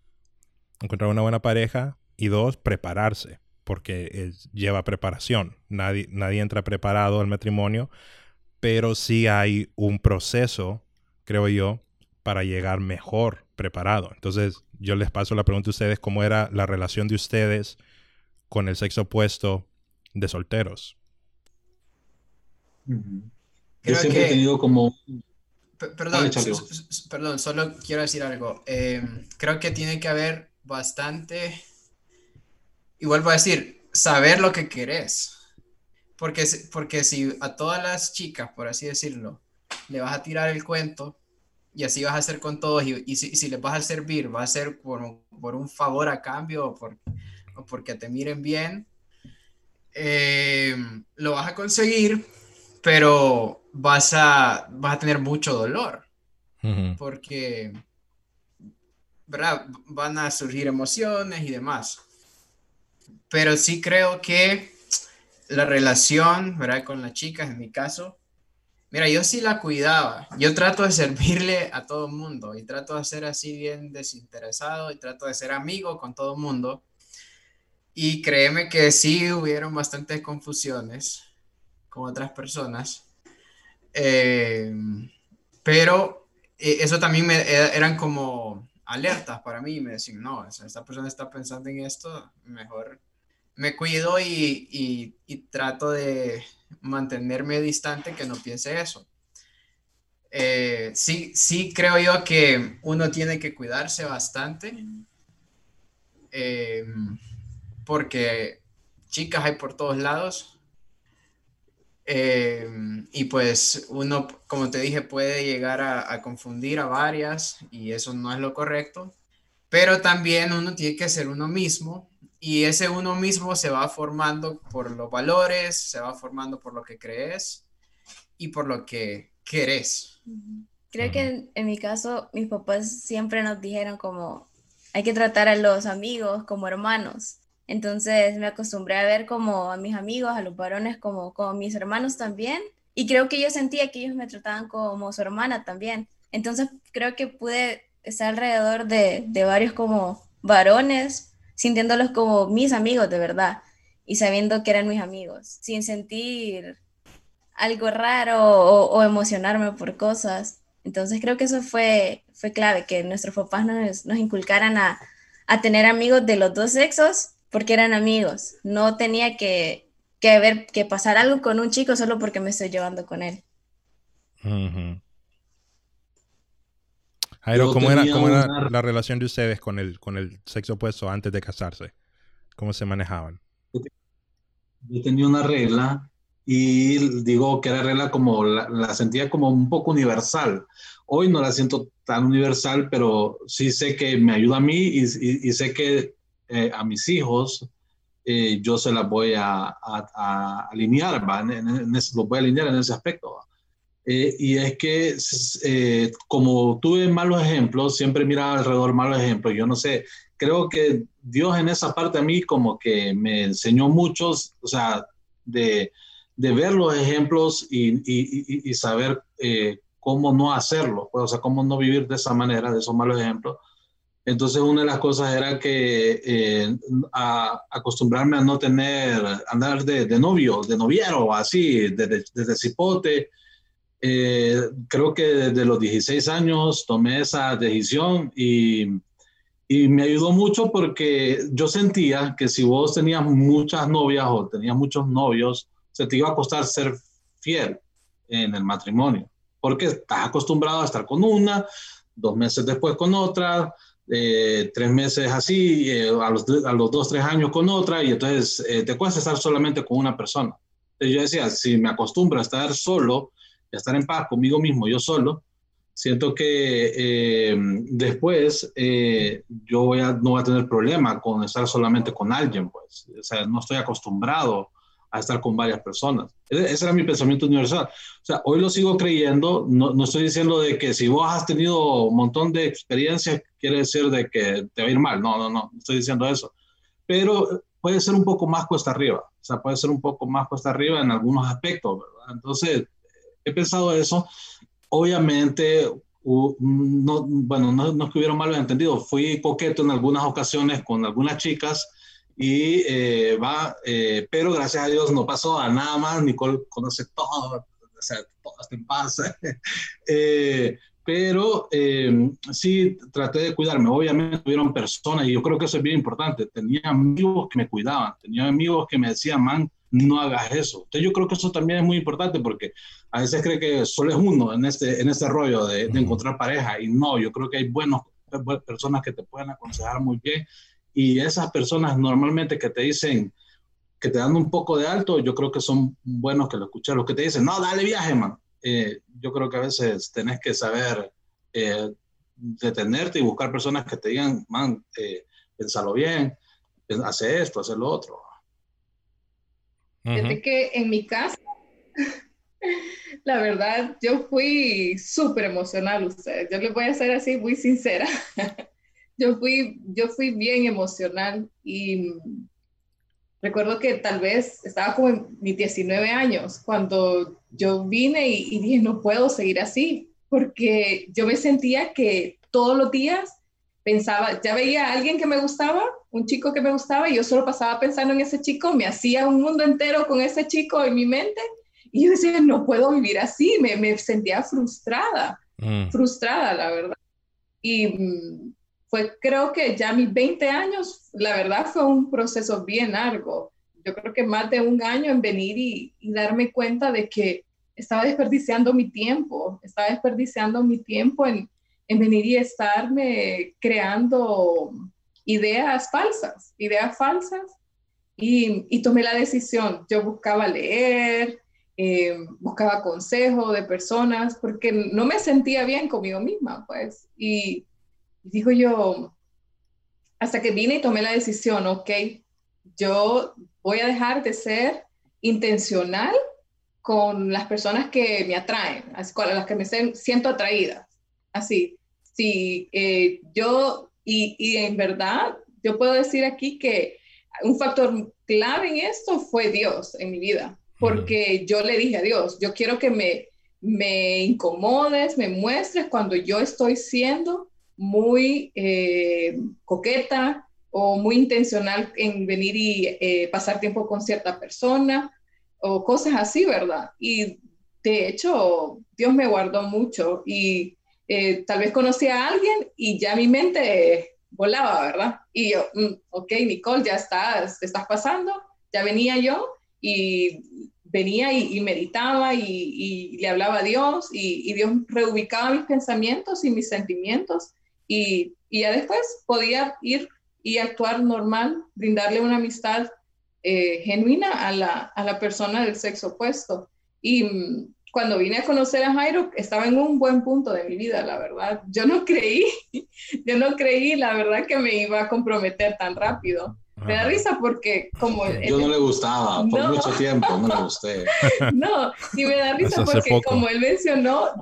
encontrar una buena pareja y dos, prepararse, porque es- lleva preparación. Nadie, nadie entra preparado al matrimonio, pero sí hay un proceso, creo yo, para llegar mejor preparado. Entonces, yo les paso la pregunta a ustedes, ¿cómo era la relación de ustedes con el sexo opuesto de solteros? Yo Creo siempre he que- tenido como... Perdón, solo quiero decir algo. Eh, creo que tiene que haber bastante, y vuelvo a decir, saber lo que querés. Porque, si- porque si a todas las chicas, por así decirlo, le vas a tirar el cuento y así vas a hacer con todos y, y si, y si les vas a servir, va a ser por un, por un favor a cambio o, por, o porque te miren bien, eh, lo vas a conseguir, pero vas a, vas a tener mucho dolor porque ¿verdad? van a surgir emociones y demás. Pero sí creo que la relación ¿verdad? con las chicas, en mi caso, mira, yo sí la cuidaba. Yo trato de servirle a todo el mundo y trato de ser así bien desinteresado y trato de ser amigo con todo el mundo. Y créeme que sí hubieron bastantes confusiones con otras personas. Eh, pero eh, eso también me, eh, eran como alertas para mí. Me decían, no, esta persona está pensando en esto, mejor me cuido y, y, y trato de mantenerme distante que no piense eso. Eh, sí, sí creo yo que uno tiene que cuidarse bastante. eh, porque chicas hay por todos lados. Eh, y pues uno, como te dije, puede llegar a, a confundir a varias y eso no es lo correcto. Pero también uno tiene que ser uno mismo y ese uno mismo se va formando por los valores, se va formando por lo que crees y por lo que querés. Creo que en, en mi caso, mis papás siempre nos dijeron como hay que tratar a los amigos como hermanos. Entonces me acostumbré a ver como a mis amigos, a los varones como, como mis hermanos también. Y creo que yo sentía que ellos me trataban como su hermana también. Entonces creo que pude estar alrededor de, de varios como varones, sintiéndolos como mis amigos de verdad y sabiendo que eran mis amigos, sin sentir algo raro o, o emocionarme por cosas. Entonces creo que eso fue, fue clave, que nuestros papás nos, nos inculcaran a, a tener amigos de los dos sexos porque eran amigos. No tenía que, que ver, que pasar algo con un chico solo porque me estoy llevando con él. Ujú. Jairo, Yo ¿cómo era, cómo era una- la relación de ustedes con el, con el sexo opuesto antes de casarse? ¿Cómo se manejaban? Yo tenía una regla y digo que era regla como la, la sentía como un poco universal. Hoy no la siento tan universal, pero sí sé que me ayuda a mí y, y- y sé que eh, a mis hijos eh, yo se las voy a, alinear, los voy a alinear en ese aspecto. Eh, y es que como tuve malos ejemplos, siempre miraba alrededor malos ejemplos. Yo no sé, creo que Dios en esa parte a mí como que me enseñó muchos, o sea, de, de ver los ejemplos y, y- y- saber cómo no hacerlo, pues, o sea, cómo no vivir de esa manera, de esos malos ejemplos. Entonces, una de las cosas era que eh, a- acostumbrarme a no tener, andar de, novio, de noviero, así, desde, desde cipote. Eh, creo que desde los 16 años tomé esa decisión y, y me ayudó mucho porque yo sentía que si vos tenías muchas novias o tenías muchos novios, se te iba a costar ser fiel en el matrimonio, porque estás acostumbrado a estar con una, dos meses después con otra, eh, tres meses así, eh, a, los, a, los, dos, tres años con otra, y entonces eh, te cuesta estar solamente con una persona. Entonces yo decía, si me acostumbro a estar solo, a estar en paz conmigo mismo, yo solo, siento que eh, después yo voy no voy a tener problema con estar solamente con alguien, pues. O sea, no estoy acostumbrado a estar con varias personas. Ese era mi pensamiento universal. O sea, hoy lo sigo creyendo, no, no estoy diciendo de que si vos has tenido un montón de experiencias, quiere decir de que te va a ir mal. No, no, no, estoy diciendo eso. Pero puede ser un poco más cuesta arriba. O sea, puede ser un poco más cuesta arriba en algunos aspectos, ¿verdad? Entonces, he pensado eso. Obviamente, no, bueno, no, no es que hubiera malos entendidos. Fui coqueto en algunas ocasiones con algunas chicas y eh, va, eh, pero gracias a Dios no pasó a nada más. Nicole conoce todo, o sea, todo está en paz. eh, pero eh, sí traté de cuidarme. Obviamente hubieron personas y yo creo que eso es bien importante. Tenía amigos que me cuidaban, tenía amigos que me decían, man, no hagas eso. Entonces yo creo que eso también es muy importante porque a veces cree que solo es uno en este, en este rollo de, de encontrar pareja y no, yo creo que hay buenos, buenas personas que te pueden aconsejar muy bien y esas personas normalmente que te dicen que te dan un poco de alto, yo creo que son buenos que lo escuchen. Los que te dicen, no, dale viaje, man. Eh, yo creo que a veces tenés que saber eh, detenerte y buscar personas que te digan, man, eh, pensalo bien, hace esto, hace lo otro. Uh -huh. Fíjate que en mi caso, La verdad, yo fui súper emocional ustedes. Yo les voy a ser así muy sincera. Yo fui, yo fui bien emocional y recuerdo que tal vez estaba como en mis 19 años cuando yo vine y, y dije, no puedo seguir así, porque yo me sentía que todos los días pensaba, ya veía a alguien que me gustaba, un chico que me gustaba, y yo solo pasaba pensando en ese chico, me hacía un mundo entero con ese chico en mi mente y yo decía, no puedo vivir así, me, me sentía frustrada, Mm. frustrada, la verdad. Y fue, creo que ya mis 20 años, la verdad fue un proceso bien largo. Yo creo que más de un año en venir y, darme cuenta de que estaba desperdiciando mi tiempo, estaba desperdiciando mi tiempo en, en venir y estarme creando ideas falsas, ideas falsas. Y, tomé la decisión. Yo buscaba leer, eh, buscaba consejo de personas porque no me sentía bien conmigo misma, pues. Y digo yo, hasta que vine y tomé la decisión, ok, yo voy a dejar de ser intencional con las personas que me atraen, con las que me siento atraída. Así, si eh, yo, y, y en verdad, yo puedo decir aquí que un factor clave en esto fue Dios en mi vida, porque yo le dije a Dios, yo quiero que me, me incomodes, me muestres cuando yo estoy siendo muy eh, coqueta o muy intencional en venir y eh, pasar tiempo con cierta persona o cosas así, ¿verdad? Y de hecho, Dios me guardó mucho y eh, tal vez conocí a alguien y ya mi mente volaba, ¿verdad? Y yo, mm, ok, Nicole, ya estás, estás pasando, ya venía yo y venía y, y meditaba y, y, le hablaba a Dios y, y, Dios reubicaba mis pensamientos y mis sentimientos y, y, ya después podía ir y actuar normal, brindarle una amistad eh, genuina a la, a la, persona del sexo opuesto. Y mm, cuando vine a conocer a Jairo, estaba en un buen punto de mi vida, la verdad. Yo no creí, yo no creí, la verdad, que me iba a comprometer tan rápido. Me da risa porque como... Yo no le gustaba, por no, mucho tiempo no le gusté. No, y me da risa porque como él mencionó,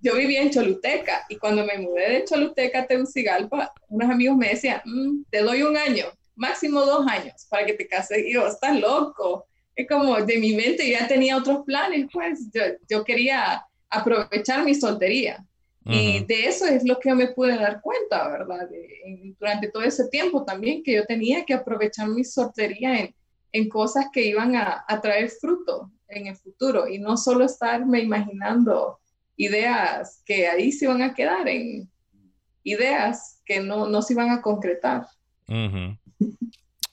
yo vivía en Choluteca y cuando me mudé de Choluteca a Tegucigalpa, unos amigos me decían, mmm, te doy un año, máximo dos años para que te cases. Y yo, estás loco. Es como de mi mente ya tenía otros planes, pues yo, yo quería aprovechar mi soltería. Uh -huh. Y de eso es lo que me pude dar cuenta, ¿verdad? De, durante todo ese tiempo también que yo tenía que aprovechar mi soltería en, en cosas que iban a, a, traer fruto en el futuro y no solo estarme imaginando ideas que ahí se iban a quedar en ideas que no, no se iban a concretar.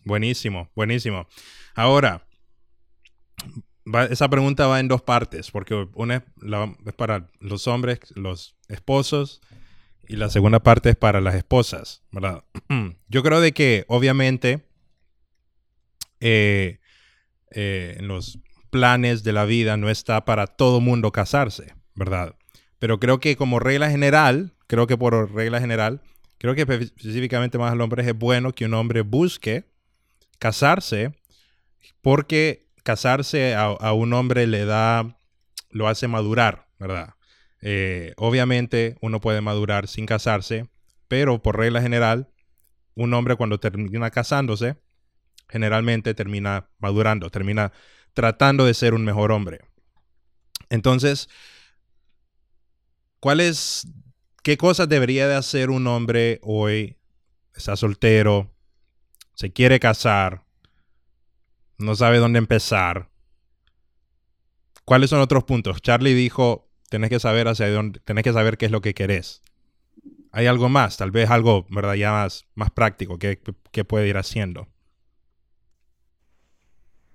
Buenísimo, buenísimo. Ahora, esa pregunta va en dos partes, porque una es, la, es, para los hombres, los esposos, y la segunda parte es para las esposas, ¿verdad? Yo creo de que, obviamente, eh, eh, en los planes de la vida no está para todo mundo casarse, ¿verdad? Pero creo que como regla general, creo que por regla general, creo que específicamente más al hombre es bueno que un hombre busque casarse porque casarse a, un hombre le da, lo hace madurar, ¿verdad? Eh, obviamente uno puede madurar sin casarse, pero por regla general, un hombre cuando termina casándose, generalmente termina madurando, termina tratando de ser un mejor hombre. Entonces, ¿cuáles, qué cosas debería de hacer un hombre hoy? Está soltero, se quiere casar, no sabe dónde empezar. ¿Cuáles son otros puntos? Charlie dijo, tenés que saber hacia dónde, que saber qué es lo que querés. ¿Hay algo más? Tal vez algo, ¿verdad? Ya más, práctico que, que puede ir haciendo.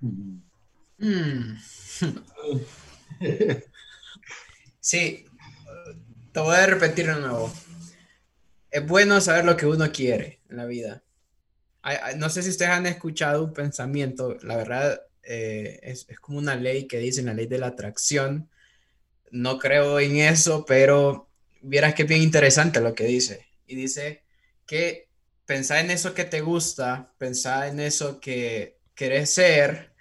Mm. Sí, voy a repetir de nuevo. Es bueno saber lo que uno quiere en la vida. No sé si ustedes han escuchado un pensamiento, la verdad eh, es, como una ley que dice, la ley de la atracción. No creo en eso, pero vieras que es bien interesante lo que dice. Y dice que pensar en eso que te gusta, pensar en eso que querés ser,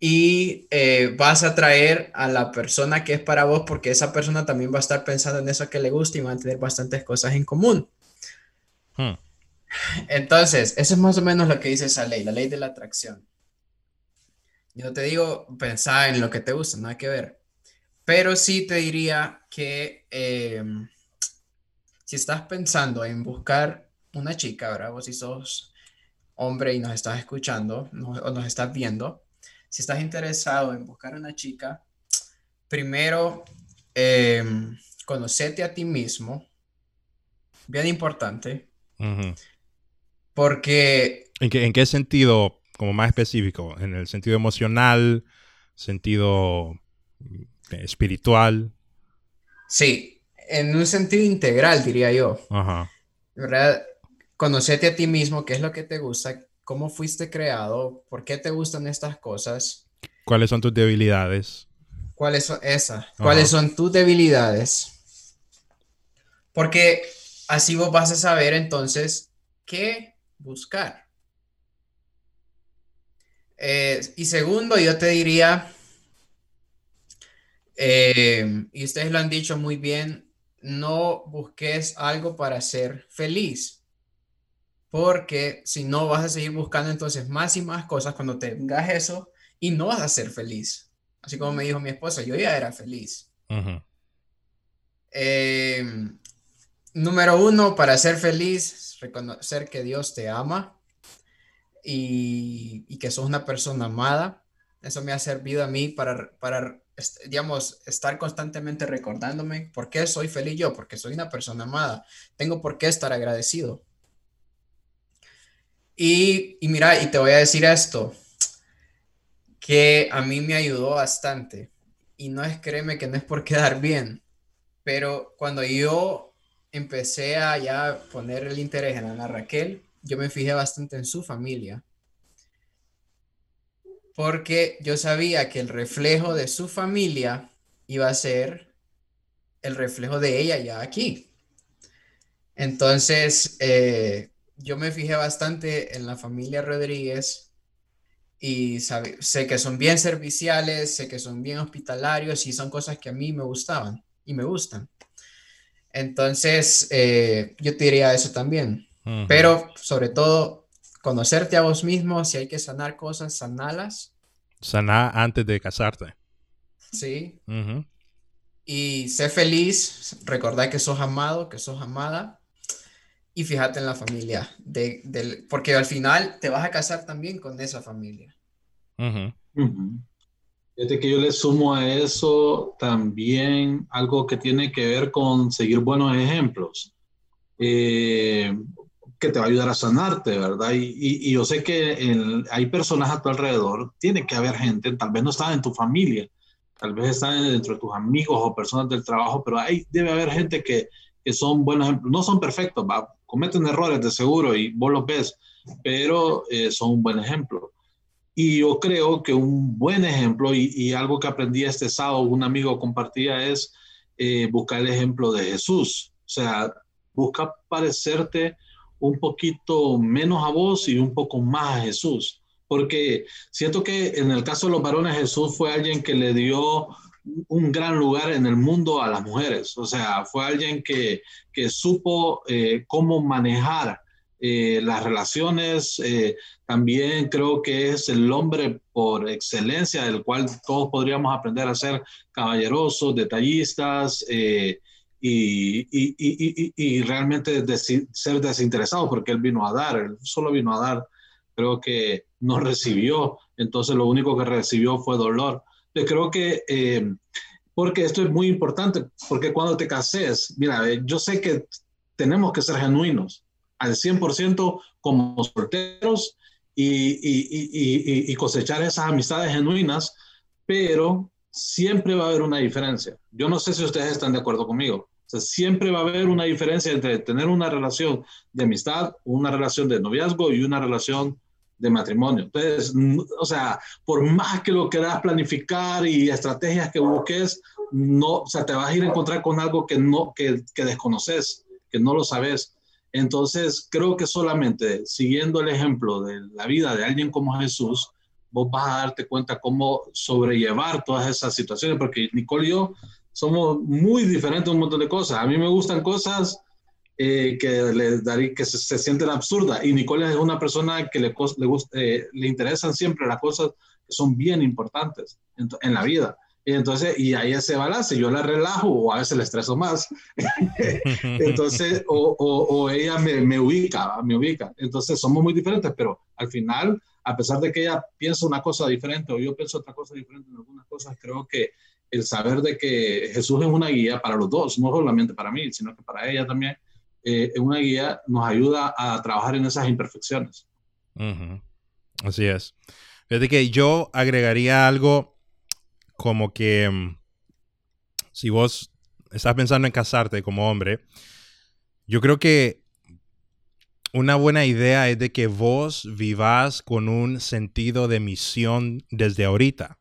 y eh, vas a traer a la persona que es para vos porque esa persona también va a estar pensando en eso que le gusta y van a tener bastantes cosas en común. Hmm. Entonces, eso es más o menos lo que dice esa ley, la ley de la atracción. Yo te digo, pensá en lo que te gusta, nada que ver. Pero sí te diría que em, si estás pensando en buscar una chica, ¿verdad? Vos si sos hombre y nos estás escuchando o nos estás viendo, si estás interesado en buscar una chica, primero eh, conocete a ti mismo, bien importante, porque... ¿En qué, ¿En qué sentido, como más específico? ¿En el sentido emocional, sentido eh, espiritual? Sí, en un sentido integral, diría yo. Ajá. ¿Verdad? Conocete a ti mismo, qué es lo que te gusta, cómo fuiste creado, por qué te gustan estas cosas. ¿Cuáles son tus debilidades? ¿Cuáles son esas? ¿Cuáles son tus debilidades? Porque así vos vas a saber entonces qué buscar. Eh, y segundo, yo te diría, eh, y ustedes lo han dicho muy bien, no busques algo para ser feliz porque si no vas a seguir buscando entonces más y más cosas cuando tengas eso y no vas a ser feliz. Así como me dijo mi esposa, yo ya era feliz. Em, número uno, para ser feliz, reconocer que Dios te ama y, que sos una persona amada. Eso me ha servido a mí para, para, digamos, estar constantemente recordándome por qué soy feliz yo, porque soy una persona amada. Tengo por qué estar agradecido. Y, mira, y te voy a decir esto, que a mí me ayudó bastante. Y no es, créeme que no es por quedar bien, pero cuando yo empecé a ya poner el interés en Ana Raquel, yo me fijé bastante en su familia. Porque yo sabía que el reflejo de su familia iba a ser el reflejo de ella ya aquí. Entonces, eh, yo me fijé bastante en la familia Rodríguez y sé que son bien serviciales, sé que son bien hospitalarios y son cosas que a mí me gustaban y me gustan. Entonces, eh, yo te diría eso también. Pero sobre todo, conocerte a vos mismo, si hay que sanar cosas, sanalas. Sanar antes de casarte. Sí. Y sé feliz, recordar que sos amado, que sos amada y fíjate en la familia, de, del, porque al final te vas a casar también con esa familia. Fíjate que yo le sumo a eso también algo que tiene que ver con seguir buenos ejemplos, eh, que te va a ayudar a sanarte, ¿verdad? Y, y, yo sé que hay personas a tu alrededor, tiene que haber gente, tal vez no están en tu familia, tal vez están dentro de tus amigos o personas del trabajo, pero hay, debe haber gente que, que son buenos no son perfectos, cometen errores de seguro y vos los ves, pero eh, son un buen ejemplo. Y yo creo que un buen ejemplo y, algo que aprendí este sábado, un amigo compartía es eh, buscar el ejemplo de Jesús. O sea, busca parecerte un poquito menos a vos y un poco más a Jesús. Porque siento que en el caso de los varones Jesús fue alguien que le dio un gran lugar en el mundo a las mujeres. O sea, fue alguien que, que supo eh, cómo manejar eh, las relaciones. Eh, también creo que es el hombre por excelencia, del cual todos podríamos aprender a ser caballerosos, detallistas. Y, y, y, y, realmente ser desinteresado porque él vino a dar, él solo vino a dar, creo que no recibió, entonces lo único que recibió fue dolor. Yo creo que, eh, porque esto es muy importante, porque cuando te cases, mira, eh, yo sé que tenemos que ser genuinos al 100% como solteros y, y, y, cosechar esas amistades genuinas, pero siempre va a haber una diferencia. Yo no sé si ustedes están de acuerdo conmigo. O sea, siempre va a haber una diferencia entre tener una relación de amistad, una relación de noviazgo y una relación de matrimonio. Entonces, o sea, por más que lo quieras planificar y estrategias que busques, no, o sea, te vas a ir a encontrar con algo que no, que, que desconoces, que no lo sabes. Entonces, creo que solamente siguiendo el ejemplo de la vida de alguien como Jesús, vos vas a darte cuenta cómo sobrellevar todas esas situaciones, porque Nicole y yo somos muy diferentes en un montón de cosas. A mí me gustan cosas eh, que, le daría, que se, sienten absurdas y Nicole es una persona que le, le, eh, le interesan siempre las cosas que son bien importantes en, en la vida. Y entonces, y ahí ese balance, yo la relajo o a veces le estreso más. entonces, o, o, o ella me, me, ubica, me ubica. Entonces, somos muy diferentes, pero al final, a pesar de que ella piensa una cosa diferente o yo pienso otra cosa diferente en algunas cosas, creo que el saber de que Jesús es una guía para los dos, no solamente para mí, sino que para ella también, eh, una guía, nos ayuda a trabajar en esas imperfecciones. Así es. Fíjate que yo agregaría algo como que mm, si vos estás pensando en casarte como hombre, yo creo que una buena idea es de que vos vivas con un sentido de misión desde ahorita.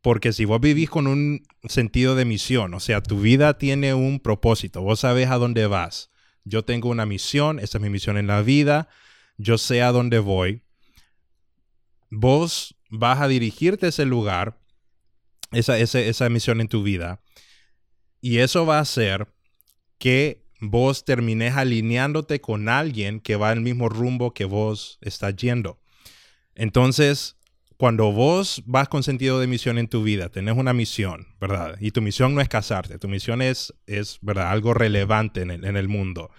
Porque si vos vivís con un sentido de misión, o sea, tu vida tiene un propósito, vos sabes a dónde vas. Yo tengo una misión, esta es mi misión en la vida, yo sé a dónde voy. Vos vas a dirigirte a ese lugar esa, esa, misión en tu vida. Y eso va a hacer que vos termines alineándote con alguien que va el mismo rumbo que vos estás yendo. Entonces, cuando vos vas con sentido de misión en tu vida, tenés una misión, ¿verdad? Y tu misión no es casarte, tu misión es, es ¿verdad? Algo relevante en el, en el mundo.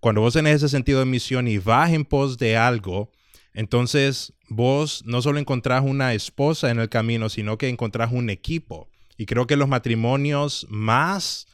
Cuando vos tenés ese sentido de misión y vas en pos de algo, entonces, vos no solo encontrás una esposa en el camino, sino que encontrás un equipo. Y creo que los matrimonios más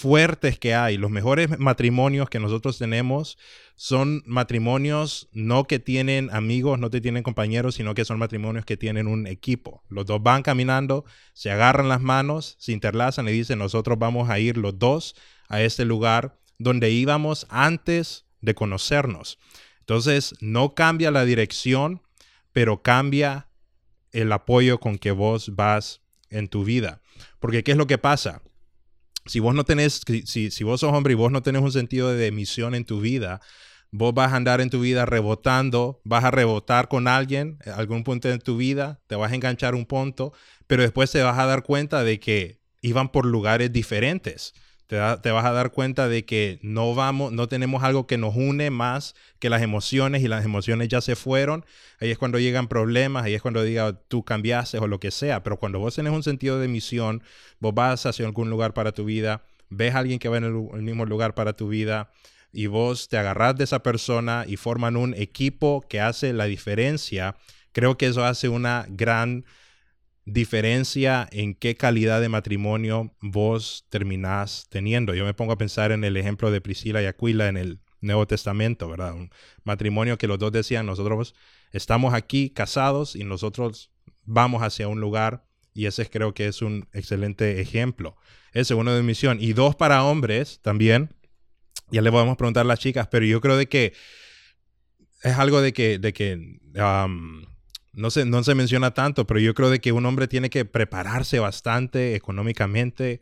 fuertes que hay, los mejores matrimonios que nosotros tenemos, son matrimonios no que tienen amigos, no te tienen compañeros, sino que son matrimonios que tienen un equipo. Los dos van caminando, se agarran las manos, se interlazan y dicen, nosotros vamos a ir los dos a este lugar donde íbamos antes de conocernos. Entonces, no cambia la dirección, pero cambia el apoyo con que vos vas en tu vida. Porque, ¿qué es lo que pasa? Si vos no tenés, si, si vos sos hombre y vos no tenés un sentido de misión en tu vida, vos vas a andar en tu vida rebotando, vas a rebotar con alguien, algún punto de tu vida, te vas a enganchar un punto, pero después te vas a dar cuenta de que iban por lugares diferentes te, vas a dar cuenta de que no vamos, no tenemos algo que nos une más que las emociones y las emociones ya se fueron. Ahí es cuando llegan problemas, ahí es cuando diga tú cambiaste o lo que sea. Pero cuando vos tenés un sentido de misión, vos vas hacia algún lugar para tu vida, ves a alguien que va en el, mismo lugar para tu vida y vos te agarrás de esa persona y forman un equipo que hace la diferencia. Creo que eso hace una gran diferencia en qué calidad de matrimonio vos terminás teniendo. Yo me pongo a pensar en el ejemplo de Priscila y Aquila en el Nuevo Testamento, ¿verdad? Un matrimonio que los dos decían, nosotros estamos aquí casados y nosotros vamos hacia un lugar y ese creo que es un excelente ejemplo. Ese uno de misión. Y dos para hombres también. Ya le podemos preguntar a las chicas, pero yo creo de que es algo de que, de que no se, no se menciona tanto, pero yo creo de que un hombre tiene que prepararse bastante económicamente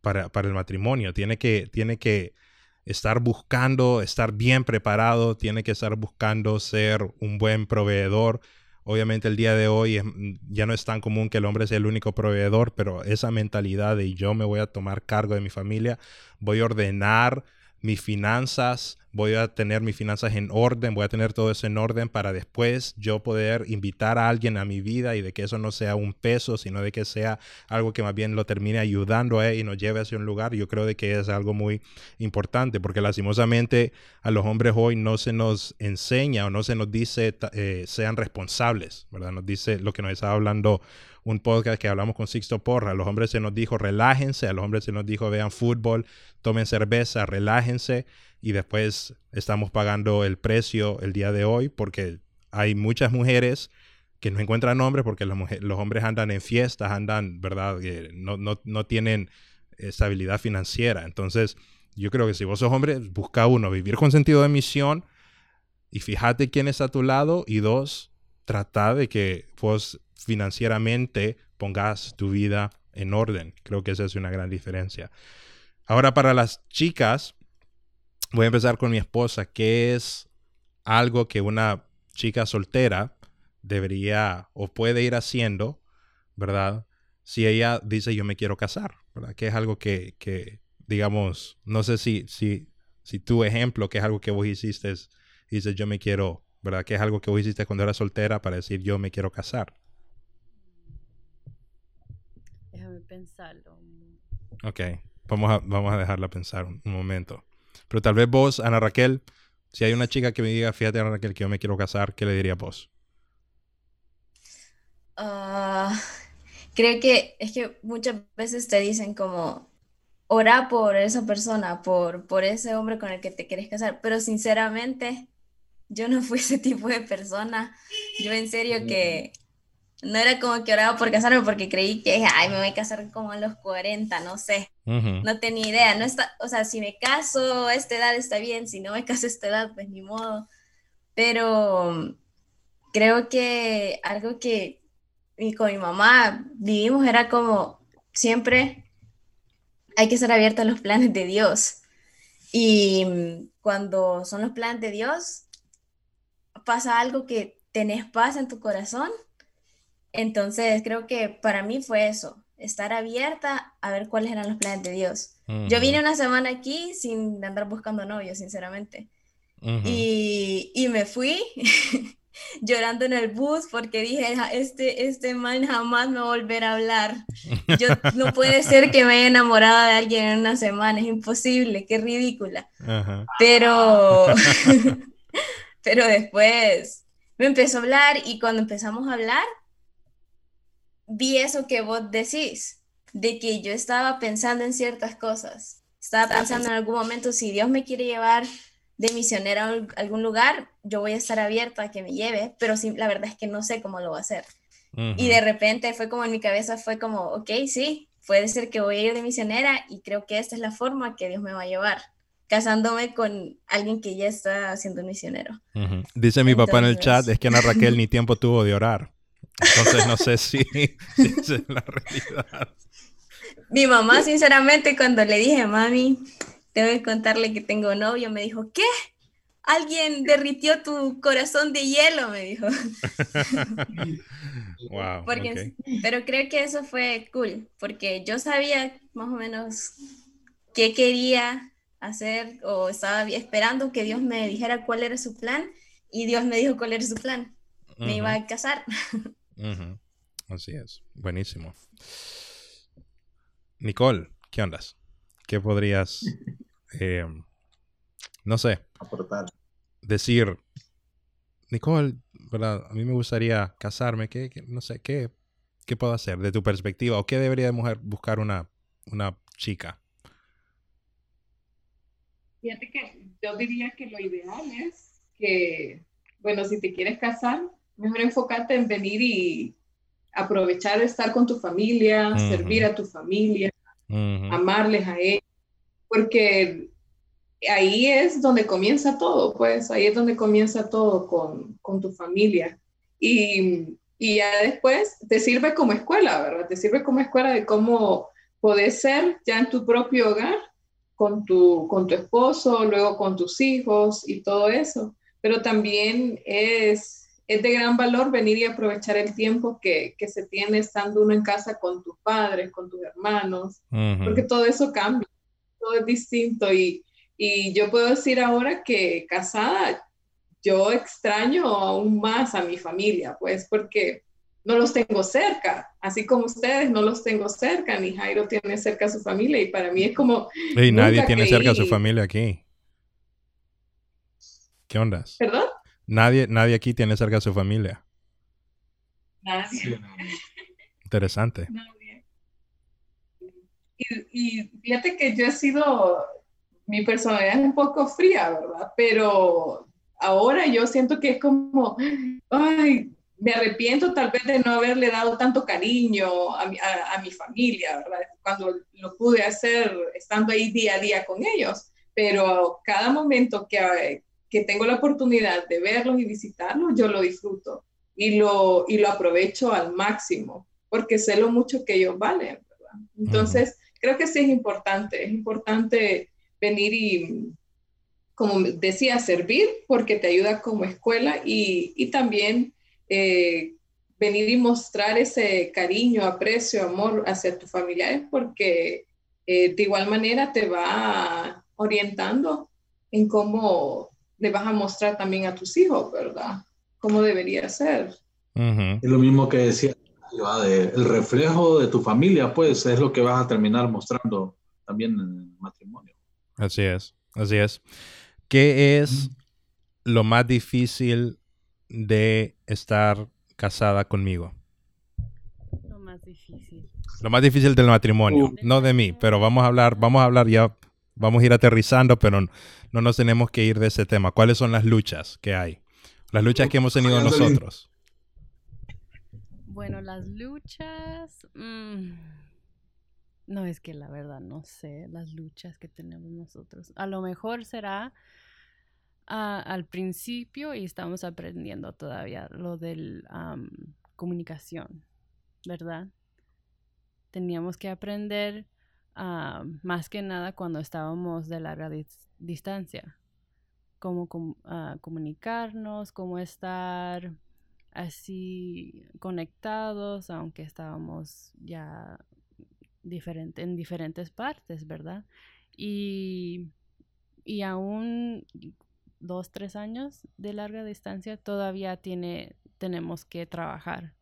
para, el matrimonio. Tiene que, tiene que estar buscando, estar bien preparado, tiene que estar buscando ser un buen proveedor. Obviamente el día de hoy ya no es tan común que el hombre sea el único proveedor, pero esa mentalidad de yo me voy a tomar cargo de mi familia, voy a ordenar mis finanzas, voy a tener mis finanzas en orden, voy a tener todo eso en orden para después yo poder invitar a alguien a mi vida y de que eso no sea un peso, sino de que sea algo que más bien lo termine ayudando a él y nos lleve hacia un lugar. Yo creo de que es algo muy importante porque lastimosamente a los hombres hoy no se nos enseña o no se nos dice eh, sean responsables, ¿verdad? Nos dice lo que nos estaba hablando un podcast que hablamos con Sixto Porra. A los hombres se nos dijo relájense, a los hombres se nos dijo vean fútbol, tomen cerveza, relájense y después estamos pagando el precio el día de hoy porque hay muchas mujeres que no encuentran hombres porque los, hombres andan en fiestas, andan, ¿verdad? No, no, no tienen estabilidad financiera. Entonces, yo creo que si vos sos hombre, busca uno, vivir con sentido de misión y fíjate quién está a tu lado y dos, trata de que vos financieramente pongas tu vida en orden. Creo que esa es una gran diferencia. Ahora para las chicas, voy a empezar con mi esposa, que es algo que una chica soltera debería o puede ir haciendo, ¿verdad? Si ella dice yo me quiero casar, ¿verdad? Que es algo que, que digamos, no sé si, si, si tu ejemplo, que es algo que vos hiciste, dices yo me quiero, ¿verdad? Que es algo que vos hiciste cuando eras soltera para decir yo me quiero casar. Pensarlo. Ok, vamos a, vamos a dejarla pensar un, un momento. Pero tal vez vos, Ana Raquel, si hay una chica que me diga, fíjate, Ana Raquel, que yo me quiero casar, ¿qué le diría vos? Ah, creo que es que muchas veces te dicen como, ora por esa persona, por, por ese hombre con el que te quieres casar, pero sinceramente yo no fui ese tipo de persona. Yo en serio que no era como que oraba por casarme porque creí que, ay, me voy a casar como a los 40, no sé. Ujú. No tenía idea, no está, o sea, si me caso a esta edad está bien, si no me caso a esta edad, pues ni modo. Pero creo que algo que y con mi mamá vivimos era como siempre hay que estar abierta a los planes de Dios. Y cuando son los planes de Dios, pasa algo que tenés paz en tu corazón. Entonces creo que para mí fue eso, estar abierta a ver cuáles eran los planes de Dios. Yo Ujú. vine una semana aquí sin andar buscando novio, sinceramente. Ujú. Y, y me fui llorando en el bus porque dije, "Ja, este, este man jamás me va a volver a hablar. Yo, no puede ser que me haya enamorado de alguien en una semana, es imposible, qué ridícula. Ajá. Pero, pero después me empezó a hablar y cuando empezamos a hablar, vi eso que vos decís, de que yo estaba pensando en ciertas cosas. Estaba pensando en algún momento, si Dios me quiere llevar de misionera a al- algún lugar, yo voy a estar abierta a que me lleve, pero sí, la verdad es que no sé cómo lo va a hacer. Y de repente fue como en mi cabeza, fue como, ok, sí, puede ser que voy a ir de misionera y creo que esta es la forma que Dios me va a llevar, casándome con alguien que ya está siendo misionero. Dice mi papá en el chat, es que Ana Raquel ni tiempo tuvo de orar. Entonces no sé si, si esa es la realidad. Mi mamá, sinceramente, cuando le dije, mami, tengo que contarle que tengo novio, me dijo, ¿qué? Alguien derritió tu corazón de hielo, me dijo. Wow. Porque. Pero creo que eso fue cool, porque yo sabía más o menos qué quería hacer o estaba esperando que Dios me dijera cuál era su plan y Dios me dijo cuál era su plan. Me iba a casar. Así es. Buenísimo. Nicole, ¿qué ondas? ¿Qué podrías, eh, no sé, aportar. decir? Nicole, ¿verdad? A mí me gustaría casarme. ¿Qué, qué- no sé, ¿qué, qué puedo hacer de tu perspectiva? ¿O qué debería de mujer buscar una, una chica? Fíjate que yo diría que lo ideal es que, bueno, si te quieres casar, mejor enfócate en venir y aprovechar de estar con tu familia, Ujú. servir a tu familia, Ujú. amarles a ellos, porque ahí es donde comienza todo, pues ahí es donde comienza todo con, con tu familia. Y, y ya después te sirve como escuela, ¿verdad? Te sirve como escuela de cómo podés ser ya en tu propio hogar con tu, con tu esposo, luego con tus hijos y todo eso. Pero también es, es de gran valor venir y aprovechar el tiempo que, que se tiene estando uno en casa con tus padres, con tus hermanos, porque todo eso cambia, todo es distinto y, y yo puedo decir ahora que casada, yo extraño aún más a mi familia, pues porque no los tengo cerca, así como ustedes no los tengo cerca, ni Jairo tiene cerca a su familia y para mí es como, Ey, nadie tiene cerca a su familia aquí. ¿Qué ondas? ¿perdón? Nadie, nadie aquí tiene cerca a su familia. Nadie. Interesante. Nadie. Y, y fíjate que yo he sido, mi personalidad es un poco fría, ¿verdad? Pero ahora yo siento que es como, ay, me arrepiento tal vez de no haberle dado tanto cariño a mi, a, a mi familia, ¿verdad? Cuando lo pude hacer estando ahí día a día con ellos. Pero cada momento que, que tengo la oportunidad de verlos y visitarlos, yo lo disfruto y lo, y lo aprovecho al máximo, porque sé lo mucho que ellos valen, ¿verdad? Entonces, creo que sí es importante, es importante venir y, como decía, servir, porque te ayuda como escuela y, y también eh, venir y mostrar ese cariño, aprecio, amor hacia tus familiares, porque eh, de igual manera te va orientando en cómo le vas a mostrar también a tus hijos, ¿verdad? Cómo debería ser. Es lo mismo que decía, el reflejo de tu familia, pues es lo que vas a terminar mostrando también en el matrimonio. Así es, así es. ¿Qué es lo más difícil de estar casada conmigo? Lo más difícil. Lo más difícil del matrimonio, Uh. no de mí, pero vamos a hablar, vamos a hablar ya, vamos a ir aterrizando, pero no nos tenemos que ir de ese tema. ¿Cuáles son las luchas que hay? Las luchas que hemos tenido nosotros. Bueno, las luchas. mm, no es que la verdad no sé las luchas que tenemos nosotros. A lo mejor será ah, al principio y estamos aprendiendo todavía lo del am, comunicación, ¿verdad? Teníamos que aprender ah, más que nada cuando estábamos de larga dis- distancia. Cómo ah, comunicarnos, cómo estar así conectados, aunque estábamos ya diferente, en diferentes partes, ¿verdad? Y, y aún dos, tres años de larga distancia todavía tiene, tenemos que trabajar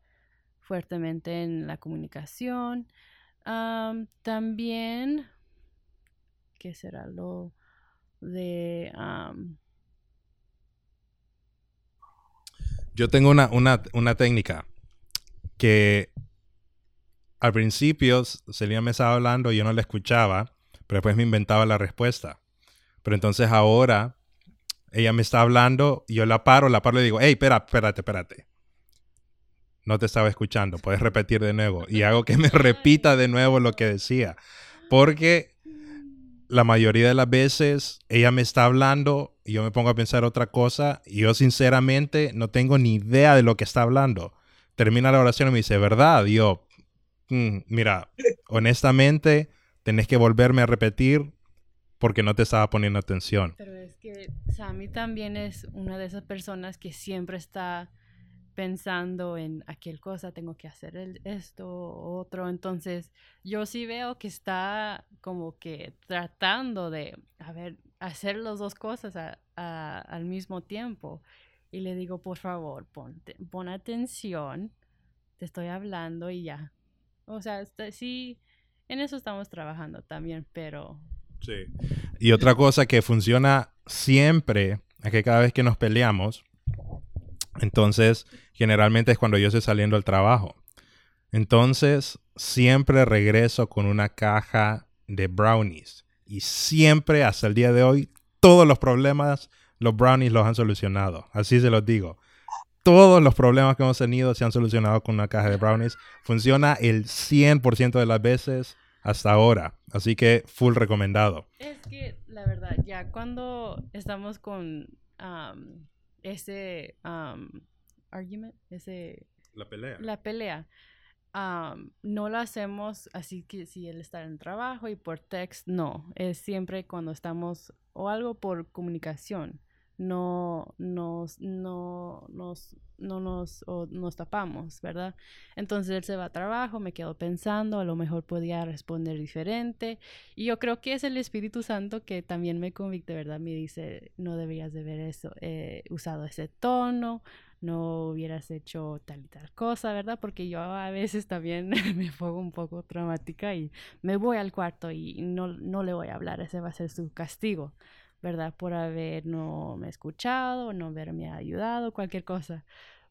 fuertemente en la comunicación. Am, también, ¿qué será lo de... am, Yo tengo una, una, una técnica que al principio Celia me estaba hablando y yo no la escuchaba, pero después me inventaba la respuesta. Pero entonces ahora ella me está hablando, yo la paro, la paro y digo, hey, espera, espérate, espérate. No te estaba escuchando, puedes repetir de nuevo. Y hago que me repita de nuevo lo que decía. Porque la mayoría de las veces ella me está hablando y yo me pongo a pensar otra cosa y yo sinceramente no tengo ni idea de lo que está hablando. Termina la oración y me dice, ¿verdad? Y yo, "Mm, mira, honestamente, tenés que volverme a repetir porque no te estaba poniendo atención. Pero es que Sammy también es una de esas personas que siempre está pensando en aquel cosa, tengo que hacer el- esto, otro. Entonces, yo sí veo que está como que tratando de, a ver, hacer las dos cosas al mismo tiempo. Y le digo, por favor, ponte, pon atención, te estoy hablando y ya. O sea, está- sí, en eso estamos trabajando también, pero Sí. Y otra cosa que funciona siempre es que cada vez que nos peleamos, entonces generalmente es cuando yo estoy saliendo al trabajo. Entonces siempre regreso con una caja de brownies. Y siempre hasta el día de hoy, todos los problemas, los brownies los han solucionado. Así se los digo. Todos los problemas que hemos tenido se han solucionado con una caja de brownies. Funciona el 100% de las veces hasta ahora. Así que full recomendado. Es que, la verdad, ya cuando estamos con ese am, argument, ese, La pelea. la pelea, am, no lo hacemos así que si él está en trabajo y por text, no. Es siempre cuando estamos o algo por comunicación. No nos, no nos, no nos, o nos tapamos, ¿verdad? Entonces él se va a trabajo, me quedo pensando, a lo mejor podía responder diferente. Y yo creo que es el Espíritu Santo que también me convicta, ¿verdad? Me dice, no deberías de haber eso, eh, usado ese tono, no hubieras hecho tal y tal cosa, ¿verdad? Porque yo a veces también me pongo un poco traumática y me voy al cuarto y no, no le voy a hablar, ese va a ser su castigo, ¿verdad? Por haber no me escuchado, no haberme ayudado, cualquier cosa.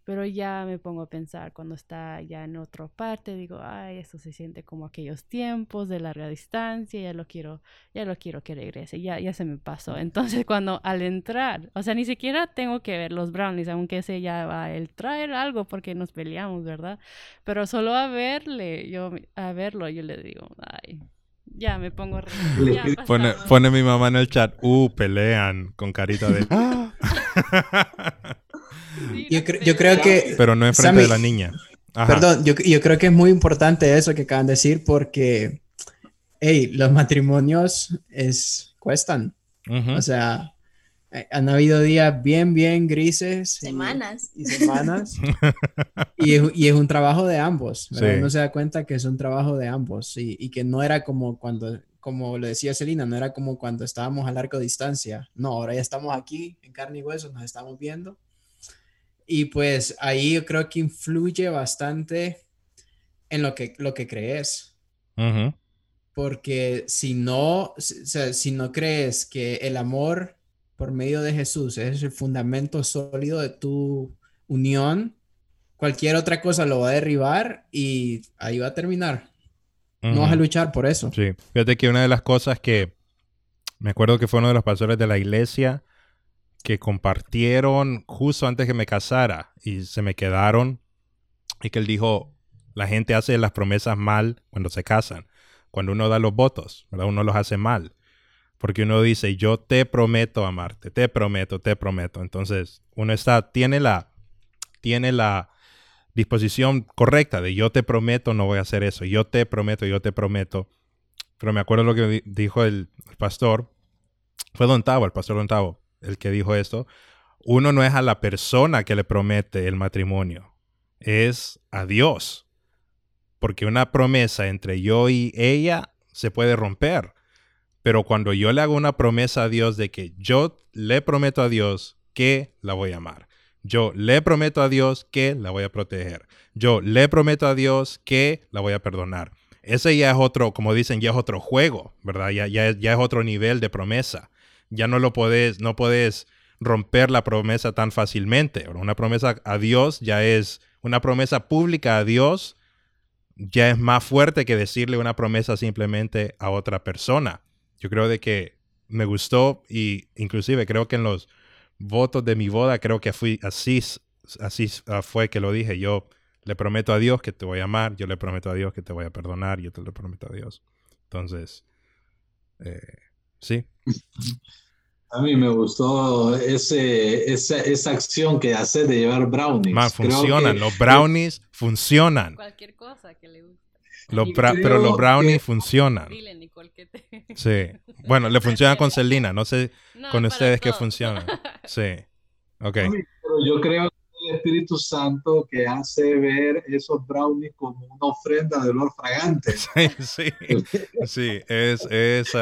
Pero ya me pongo a pensar cuando está ya en otra parte, digo, ay, eso se siente como aquellos tiempos de larga distancia, ya lo quiero, ya lo quiero que regrese, ya, ya se me pasó. Entonces cuando al entrar, o sea, ni siquiera tengo que ver los brownies, aunque ese ya va el traer algo porque nos peleamos, ¿verdad? Pero solo a verle, yo, a verlo, yo le digo, ay, ya me pongo re- ya Pone, pasamos". pone mi mamá en el chat, uh, pelean con carita de... "Ah". Yo, cre- yo creo que, Pero no enfrente de la niña. Ajá. perdón, yo, yo creo que es muy importante eso que acaban de decir porque, hey, los matrimonios es, cuestan. O sea, han habido días bien, bien grises. y- Semanas. Y, semanas. y, es, y es un trabajo de ambos. Sí. Uno se da cuenta que es un trabajo de ambos. Y, y que no era como cuando, como lo decía Celina, no era como cuando estábamos a larga distancia. No, ahora ya estamos aquí en carne y hueso, nos estamos viendo. Y pues ahí yo creo que influye bastante en lo que, lo que crees. Ujú. Porque si no, si- o sea, si no crees que el amor por medio de Jesús es el fundamento sólido de tu unión, cualquier otra cosa lo va a derribar y ahí va a terminar. No vas a luchar por eso. Sí, fíjate que una de las cosas que me acuerdo que fue uno de los pastores de la iglesia que compartieron justo antes que me casara y se me quedaron y que él dijo, la gente hace las promesas mal cuando se casan, cuando uno da los votos, ¿verdad? Uno los hace mal. Porque uno dice, yo te prometo amarte, te prometo, te prometo. Entonces, uno está, tiene la, tiene la disposición correcta de yo te prometo, no voy a hacer eso, yo te prometo, yo te prometo. Pero me acuerdo lo que di- dijo el, el pastor, fue Don Tavo, el pastor Don Tavo, el que dijo esto. Uno no es a la persona que le promete el matrimonio, es a Dios. Porque una promesa entre yo y ella se puede romper. Pero cuando yo le hago una promesa a Dios de que yo le prometo a Dios que la voy a amar. Yo le prometo a Dios que la voy a proteger. Yo le prometo a Dios que la voy a perdonar. Ese ya es otro, como dicen, ya es otro juego, ¿verdad? Ya, es- es otro nivel de promesa. Ya no lo puedes, no puedes romper la promesa tan fácilmente. Una promesa a Dios ya es una promesa pública a Dios, ya es más fuerte que decirle una promesa simplemente a otra persona. Yo creo de que me gustó y inclusive creo que en los votos de mi boda creo que fui así, así fue que lo dije. Yo le prometo a Dios que te voy a amar, yo le prometo a Dios que te voy a perdonar, yo te lo prometo a Dios. Entonces, eh, sí. A mí me gustó ese, esa, esa acción que hace de llevar brownies. Man, funcionan, que- los brownies funcionan. Cualquier cosa que le guste. Los creo pero los brownies que- funcionan. Dile, Nicole, que te... Sí. Bueno, le funciona con Celina, no sé No, con ustedes que todos. funciona. Sí. Ok. Pero yo creo que es el Espíritu Santo que hace ver esos brownies como una ofrenda de olor fragante. Sí, sí, sí, es, es,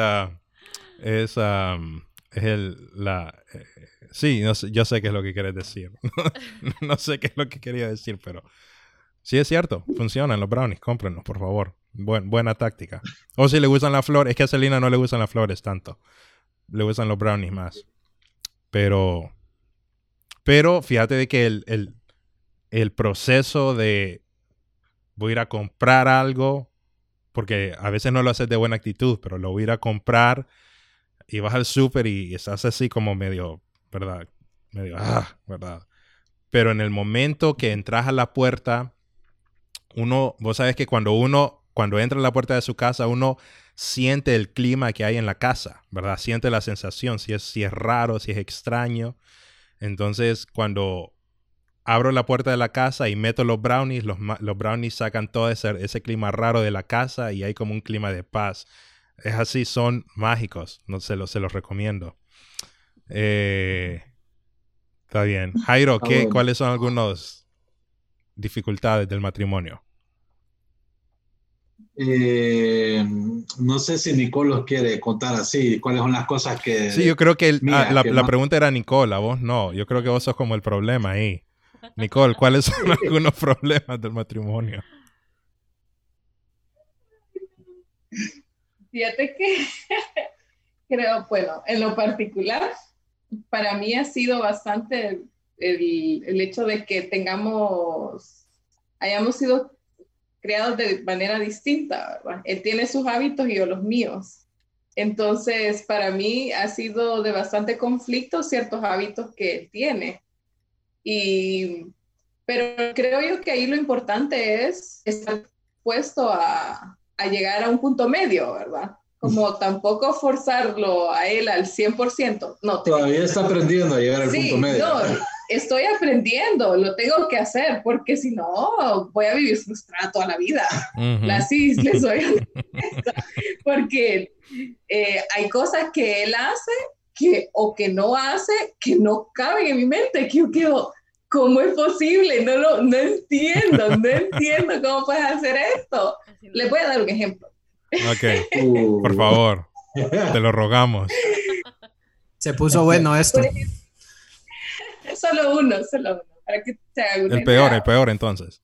es, am, es el, la, eh, sí, no sé- yo sé qué es lo que quieres decir. no sé qué es lo que quería decir, pero sí es cierto, funcionan los brownies, cómprenlos, por favor. Buen, buena táctica. O si le gustan las flores, es que a Celina no le gustan las flores tanto. Le gustan los brownies más. Pero, pero fíjate de que el, el, el proceso de voy a ir a comprar algo, porque a veces no lo haces de buena actitud, pero lo voy a ir a comprar y vas al súper y estás así como medio, ¿verdad? Medio, ah, ¿verdad? Pero en el momento que entras a la puerta, uno, vos sabes que cuando uno, cuando entra a la puerta de su casa, uno siente el clima que hay en la casa, ¿verdad? Siente la sensación, si es, si es raro, si es extraño. Entonces, cuando abro la puerta de la casa y meto los brownies, los, brownies sacan todo ese, ese clima raro de la casa y hay como un clima de paz. Es así, son mágicos, no se los, se los recomiendo. Eh, está bien. Jairo, ¿qué. ¿cuáles son algunas dificultades del matrimonio? Eh, no sé si Nicole los quiere contar así, cuáles son las cosas que... Sí, yo creo que el- ah, la, que la más- pregunta era Nicole, a vos no. Yo creo que vos sos como el problema ahí. Nicole, ¿cuáles son algunos problemas del matrimonio? Fíjate que creo, bueno, en lo particular, para mí ha sido bastante el, el hecho de que tengamos, hayamos sido creados de manera distinta. Él tiene sus hábitos y yo los míos. Entonces, para mí ha sido de bastante conflicto ciertos hábitos que él tiene. Y, pero creo yo que ahí lo importante es estar puesto a, a llegar a un punto medio, ¿verdad? Como tampoco forzarlo a él al 100%. No, Todavía está aprendiendo a llegar al Sí, punto medio. no, estoy aprendiendo, lo tengo que hacer, porque si no, voy a vivir frustrada toda la vida. Ujú. Así les soy porque eh, hay cosas que él hace que o que no hace, que no caben en mi mente, que yo quedo, ¿cómo es posible? No, lo, no entiendo, no entiendo cómo puedes hacer esto. Les voy a dar un ejemplo. Ok, Uh, por favor, te lo rogamos. Se puso bueno esto. Solo uno, solo uno, para que se haga una El peor, idea. el peor entonces.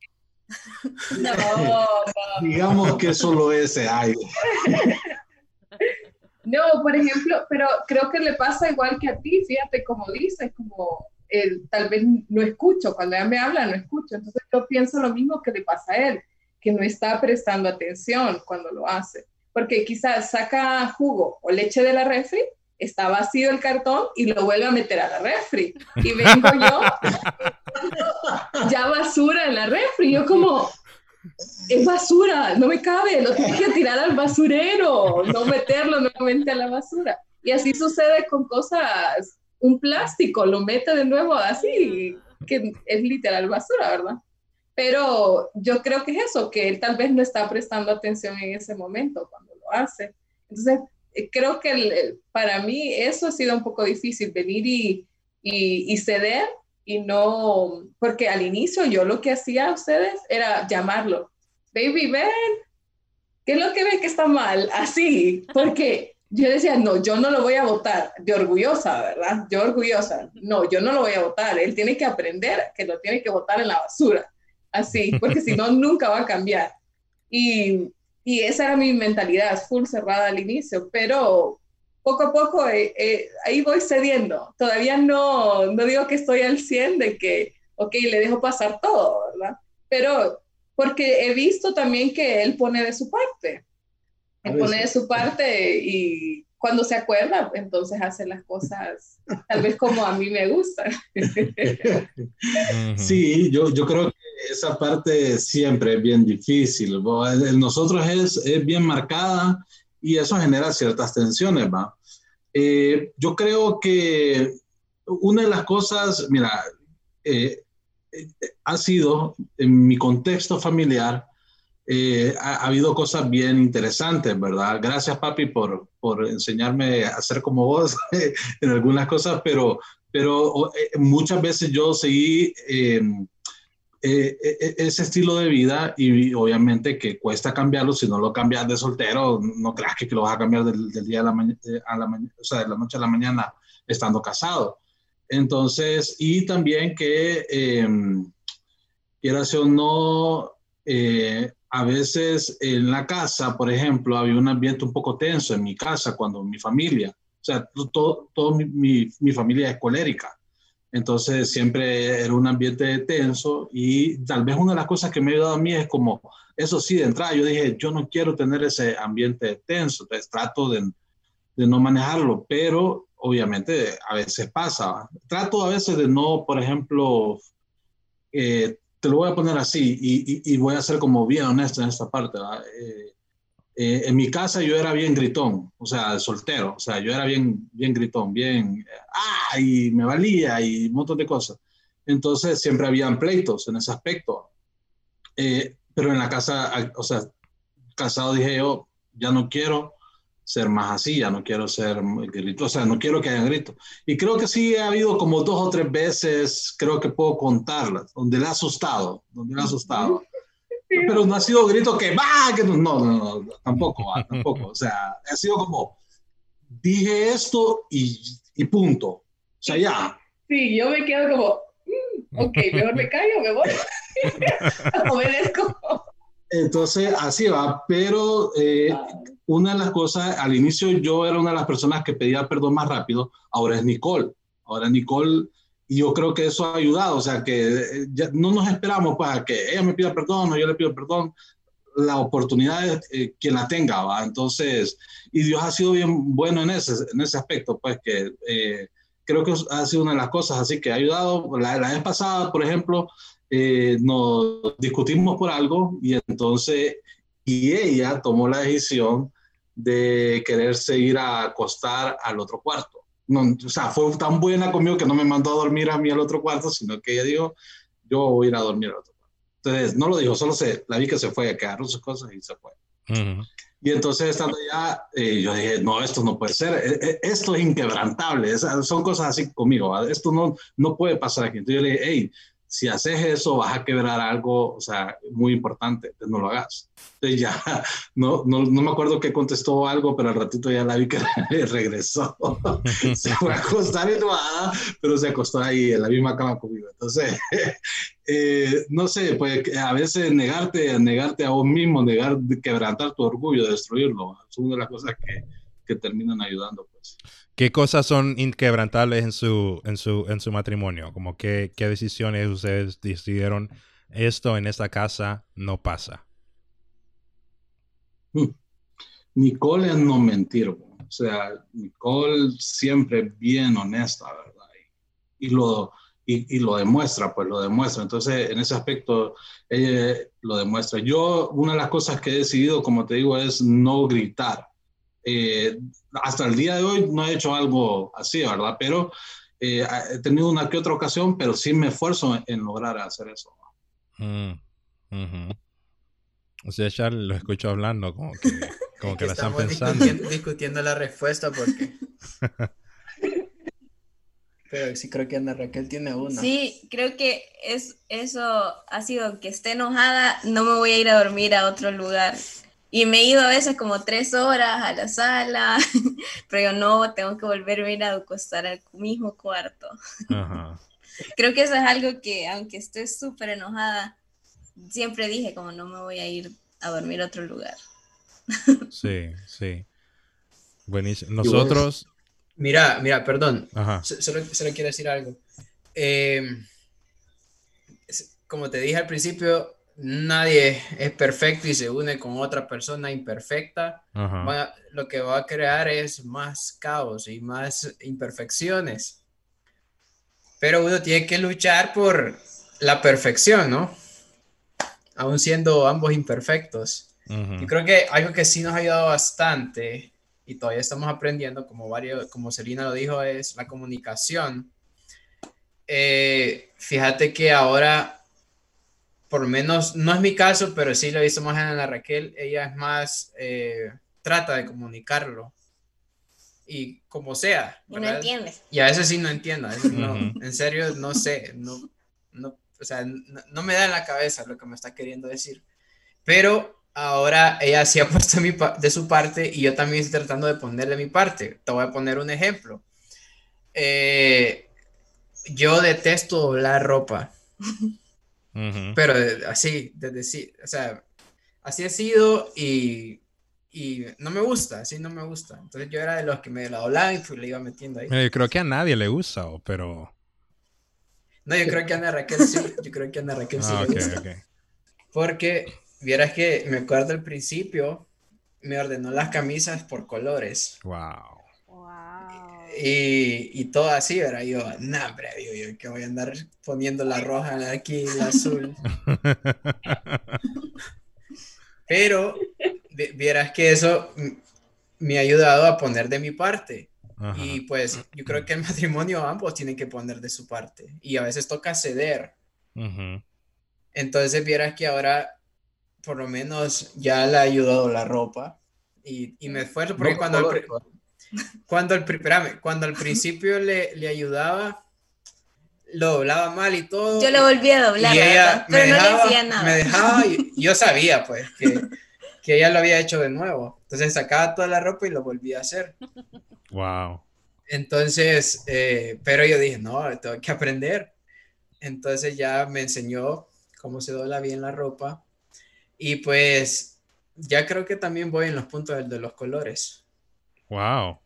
No, no, Digamos que solo ese hay. No, por ejemplo, pero creo que le pasa igual que a ti, fíjate, como dices, como él, tal vez no escucho, cuando ella me habla no escucho, entonces yo pienso lo mismo que le pasa a él, que no está prestando atención cuando lo hace, porque quizás saca jugo o leche de la refri, está vacío el cartón y lo vuelve a meter a la refri, y vengo yo, ya basura en la refri, yo como, es basura, no me cabe, lo tienes que tirar al basurero, no meterlo nuevamente a la basura. Y así sucede con cosas, un plástico, lo mete de nuevo así, que es literal basura, ¿verdad? Pero yo creo que es eso, que él tal vez no está prestando atención en ese momento cuando lo hace. Entonces, eh, creo que el- el- para mí eso ha sido un poco difícil, venir y, y, y ceder y no, porque al inicio yo lo que hacía a ustedes era llamarlo, baby, ven, ¿qué es lo que ves que está mal? Así, porque yo decía, no, yo no lo voy a votar, de orgullosa, ¿verdad? Yo orgullosa, no, yo no lo voy a votar, él tiene que aprender que lo tiene que votar en la basura, así, porque si no, nunca va a cambiar. Y, y esa era mi mentalidad, full cerrada al inicio, pero poco a poco eh, eh, ahí voy cediendo. Todavía no, no digo que estoy al 100 de que, ok, le dejo pasar todo, ¿verdad? Pero porque he visto también que él pone de su parte. Él pone de su parte y cuando se acuerda, entonces hace las cosas tal vez como a mí me gustan. Sí, yo, yo creo que esa parte siempre es bien difícil. el nosotros es, es bien marcada y eso genera ciertas tensiones, ¿va? Eh, yo creo que una de las cosas, mira, eh, eh, ha sido en mi contexto familiar, eh, ha, ha habido cosas bien interesantes, ¿verdad? Gracias, papi, por, por enseñarme a ser como vos en algunas cosas, pero, pero eh, muchas veces yo seguí eh, eh, eh, ese estilo de vida y obviamente que cuesta cambiarlo, si no lo cambias de soltero, no creas que, lo vas a cambiar del, del día a la, mañana, mañana, o sea, de la noche a la mañana estando casado. Entonces, y también que, eh, quieras o no, eh, a veces en la casa, por ejemplo, había un ambiente un poco tenso en mi casa cuando mi familia, o sea, todo, todo mi, mi, mi familia es colérica. Entonces siempre era un ambiente tenso y tal vez una de las cosas que me ha ayudado a mí es como, eso sí, de entrada yo dije, yo no quiero tener ese ambiente tenso, entonces trato de, de no manejarlo, pero obviamente a veces pasa. Trato a veces de no, por ejemplo, eh, te lo voy a poner así y, y, y, voy a ser como bien honesto en esta parte. Eh, eh, en mi casa yo era bien gritón, o sea, soltero, o sea, yo era bien, bien gritón, bien, ah, y me valía y un montón de cosas. Entonces siempre habían pleitos en ese aspecto. Eh, pero en la casa, o sea, casado dije yo, ya no quiero ser más así, ya no quiero ser grito, o sea, no quiero que haya grito. Y creo que sí ha habido como dos o tres veces, creo que puedo contarlas, donde le ha asustado, donde le ha asustado. Pero no ha sido grito que va, que no, no, no, no tampoco, va, tampoco. O sea, ha sido como, dije esto y, y punto. O sea, ya. Sí, yo me quedo como, mm, ok, mejor me callo, me voy. Obedezco. Entonces, así va, pero eh, una de las cosas, al inicio yo era una de las personas que pedía perdón más rápido, ahora es Nicole, ahora Nicole, y yo creo que eso ha ayudado, o sea, que ya no nos esperamos para que ella me pida perdón o yo le pido perdón, la oportunidad es eh, quien la tenga, ¿va? Entonces, y Dios ha sido bien bueno en ese, en ese aspecto, pues que eh, creo que ha sido una de las cosas, así que ha ayudado, la, vez pasada, por ejemplo, eh, nos discutimos por algo y entonces, y ella tomó la decisión de quererse ir a acostar al otro cuarto. No, o sea, fue tan buena conmigo que no me mandó a dormir a mí al otro cuarto, sino que ella dijo, yo voy a ir a dormir al otro cuarto. Entonces, no lo dijo, solo se, la vi que se fue, que agarró sus cosas y se fue. Uh -huh. Y entonces estando allá, eh, yo dije, no, esto no puede ser, eh, eh, esto es inquebrantable, son cosas así conmigo, esto no, no puede pasar aquí. Entonces yo le dije, hey, si haces eso vas a quebrar algo, o sea, muy importante, entonces no lo hagas. Entonces ya, no, no, no me acuerdo que contestó algo, pero al ratito ya la vi que regresó. se fue a acostar en pero se acostó ahí en la misma cama conmigo. Entonces, eh, no sé, pues a veces negarte, negarte a vos mismo, negar, quebrantar tu orgullo, destruirlo, es una de las cosas que, que terminan ayudando, pues. ¿Qué cosas son inquebrantables en su, en su, en su matrimonio? Como qué, qué decisiones ustedes decidieron esto en esta casa no pasa. Nicole es no mentir, o sea, Nicole siempre bien honesta, ¿verdad? Y, lo, y, lo demuestra, pues lo demuestra. Entonces, en ese aspecto, ella lo demuestra. Yo, una de las cosas que he decidido, como te digo, es no gritar. Eh, hasta el día de hoy no he hecho algo así, ¿verdad? Pero eh, he tenido una que otra ocasión, pero sí me esfuerzo en, lograr hacer eso. Mm, o sea, ya lo escucho hablando como que, como que la están pensando. Discutiendo, la respuesta porque... Pero sí creo que Ana Raquel tiene una. Sí, creo que es, eso ha sido que esté enojada, no me voy a ir a dormir a otro lugar. Y me he ido a veces como tres horas a la sala, pero yo no, tengo que volverme a ir a acostar al mismo cuarto. Creo que eso es algo que, aunque esté súper enojada, siempre dije como no me voy a ir a dormir a otro lugar. Sí, sí. Buenísimo. Nosotros... Mira, mira, perdón. Solo, quiero decir algo. Em, como te dije al principio, nadie es perfecto y se une con otra persona imperfecta, lo que va a crear es más caos y más imperfecciones. Pero uno tiene que luchar por la perfección, ¿no? Aún siendo ambos imperfectos. Y creo que algo que sí nos ha ayudado bastante y todavía estamos aprendiendo, como, varios, como Selina lo dijo, es la comunicación. Eh, fíjate que ahora por lo menos, no es mi caso, pero sí lo he visto más en Ana Raquel, ella es más, eh, trata de comunicarlo. Y como sea. Y no entiende. Y a veces sí no entiendo, en serio no sé, no, no, o sea, no, me da en la cabeza lo que me está queriendo decir. Pero ahora ella sí ha puesto de su parte y yo también estoy tratando de ponerle mi parte. Te voy a poner un ejemplo. Eh, yo detesto doblar ropa. Pero así, desde sí, o sea, así ha sido y, y, no me gusta, así no me gusta. Entonces yo era de los que me la doblaba y pues, le iba metiendo ahí. Yo creo que a nadie le gusta, pero... No, yo creo que a Ana Raquel sí, yo creo que a Ana Raquel sí ah, le gusta. Porque, vieras que me acuerdo al principio, me ordenó las camisas por colores. Wow. Y, y todo así, ¿verdad? Yo, no, hombre, digo yo, que voy a andar poniendo la roja aquí, la azul. Pero vieras que eso me ha ayudado a poner de mi parte. Y pues yo creo que el matrimonio ambos tienen que poner de su parte. Y a veces toca ceder. Entonces vieras que ahora por lo menos ya le ha ayudado la ropa. Y, y me esfuerzo porque cuando... Cuando al, cuando al principio le, le, ayudaba, lo doblaba mal y todo. Yo lo volví a doblar, pero no le decía nada. Me dejaba y yo sabía, pues, que, que, ella lo había hecho de nuevo. Entonces sacaba toda la ropa y lo volvía a hacer. Wow. Entonces, eh, pero yo dije, no, tengo que aprender. Entonces ya me enseñó cómo se dobla bien la ropa. Y pues ya creo que también voy en los puntos de los colores. Wow.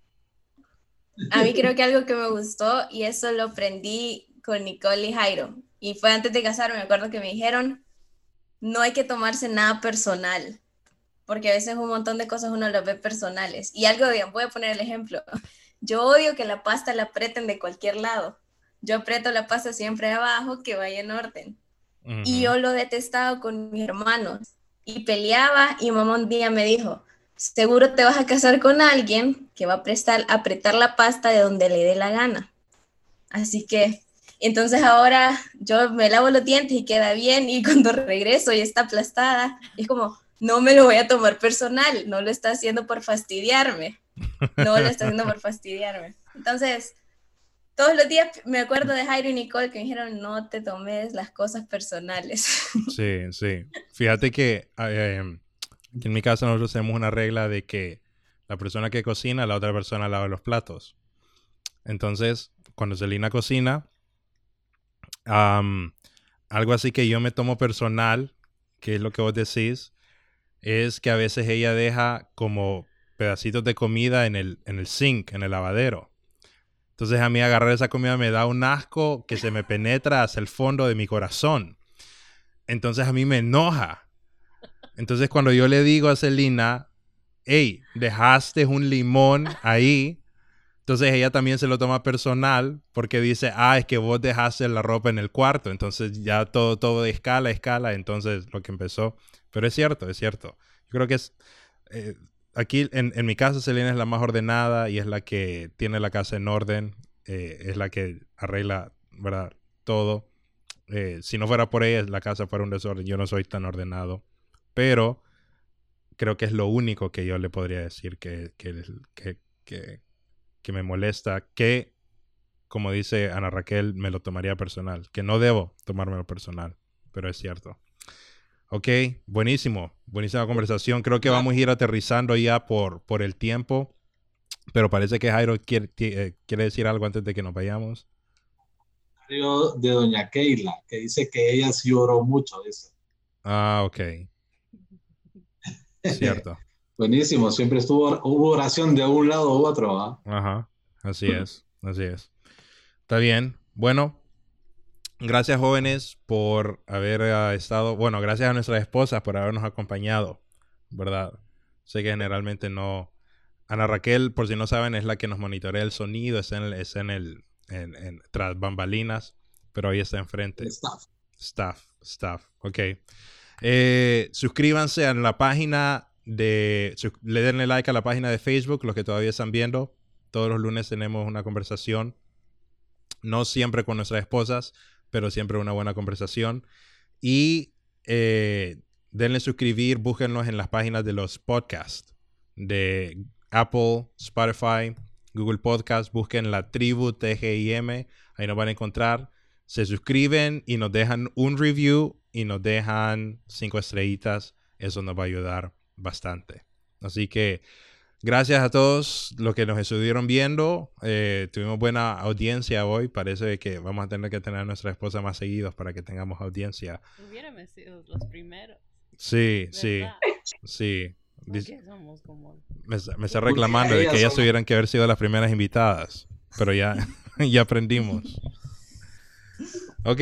A mí creo que algo que me gustó y eso lo aprendí con Nicole y Jairo. Y fue antes de casarme, me acuerdo que me dijeron, no hay que tomarse nada personal, porque a veces un montón de cosas uno las ve personales. Y algo bien, voy a poner el ejemplo. Yo odio que la pasta la aprieten de cualquier lado. Yo aprieto la pasta siempre abajo, que vaya en orden. Y yo lo detestaba con mis hermanos. Y peleaba y mamá un día me dijo, seguro te vas a casar con alguien que va a prestar, apretar la pasta de donde le dé la gana. Así que, entonces ahora yo me lavo los dientes y queda bien y cuando regreso y está aplastada, es como, no me lo voy a tomar personal, no lo está haciendo por fastidiarme, no lo está haciendo por fastidiarme. Entonces, todos los días me acuerdo de Jairo y Nicole que me dijeron, no te tomes las cosas personales. Sí, sí. Fíjate que eh, en mi casa nosotros tenemos una regla de que la persona que cocina, la otra persona lava los platos. Entonces, cuando Selina cocina, algo así que yo me tomo personal, que es lo que vos decís, es que a veces ella deja como pedacitos de comida en el, en el sink, en el lavadero. Entonces a mí agarrar esa comida me da un asco que se me penetra hacia el fondo de mi corazón. Entonces a mí me enoja. Entonces cuando yo le digo a Celina, hey, dejaste un limón ahí, entonces ella también se lo toma personal porque dice, ah, es que vos dejaste la ropa en el cuarto. Entonces ya todo, todo de escala, escala. Entonces lo que empezó. Pero es cierto, es cierto. Yo creo que es... Eh, aquí en, en, mi casa Selena es la más ordenada y es la que tiene la casa en orden. Eh, es la que arregla, ¿verdad? Todo. Eh, si no fuera por ella, la casa fuera un desorden. Yo no soy tan ordenado. Pero creo que es lo único que yo le podría decir que, que, que, que me molesta, que, como dice Ana Raquel, me lo tomaría personal, que no debo tomármelo personal, pero es cierto. Ok, buenísimo, buenísima conversación. Creo que vamos a ir aterrizando ya por, por el tiempo, pero parece que Jairo quiere, eh, quiere decir algo antes de que nos vayamos. De doña Keila, que dice que ella sí oró mucho. Ah, ok. Cierto. Buenísimo, siempre estuvo, hubo oración de un lado u otro. ¿ah? Ajá, así es, así es. Está bien. Bueno, gracias jóvenes por haber ah, estado, bueno, gracias a nuestras esposas por habernos acompañado, ¿verdad? Sé que generalmente no... Ana Raquel, por si no saben, es la que nos monitorea el sonido, es en el, es en el, en, tras bambalinas, pero hoy está enfrente. Staff. Staff, staff, ok. Eh, suscríbanse a la página de, le denle like a la página de Facebook, los que todavía están viendo. Todos los lunes tenemos una conversación, no siempre con nuestras esposas, pero siempre una buena conversación. Y eh, denle suscribir, búsquenlos en las páginas de los podcasts de Apple, Spotify, Google Podcast, busquen la tribu TGIM, ahí nos van a encontrar. Se suscriben y nos dejan un review y nos dejan cinco estrellitas. Eso nos va a ayudar bastante. Así que gracias a todos los que nos estuvieron viendo. Eh, tuvimos buena audiencia hoy. Parece que vamos a tener que tener a nuestra esposa más seguidos para que tengamos audiencia. Hubiéramos sido los primeros. Sí, sí, sí. me, está reclamando de que ellas tuvieran que haber sido las primeras invitadas. Pero ya, ya aprendimos. Ok.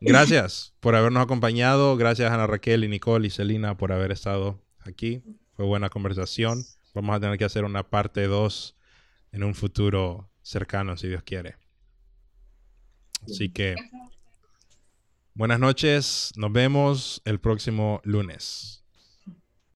Gracias por habernos acompañado. Gracias a Ana Raquel y Nicole y Celina por haber estado aquí. Fue buena conversación. Vamos a tener que hacer una parte 2 en un futuro cercano, si Dios quiere. Así que buenas noches. Nos vemos el próximo lunes.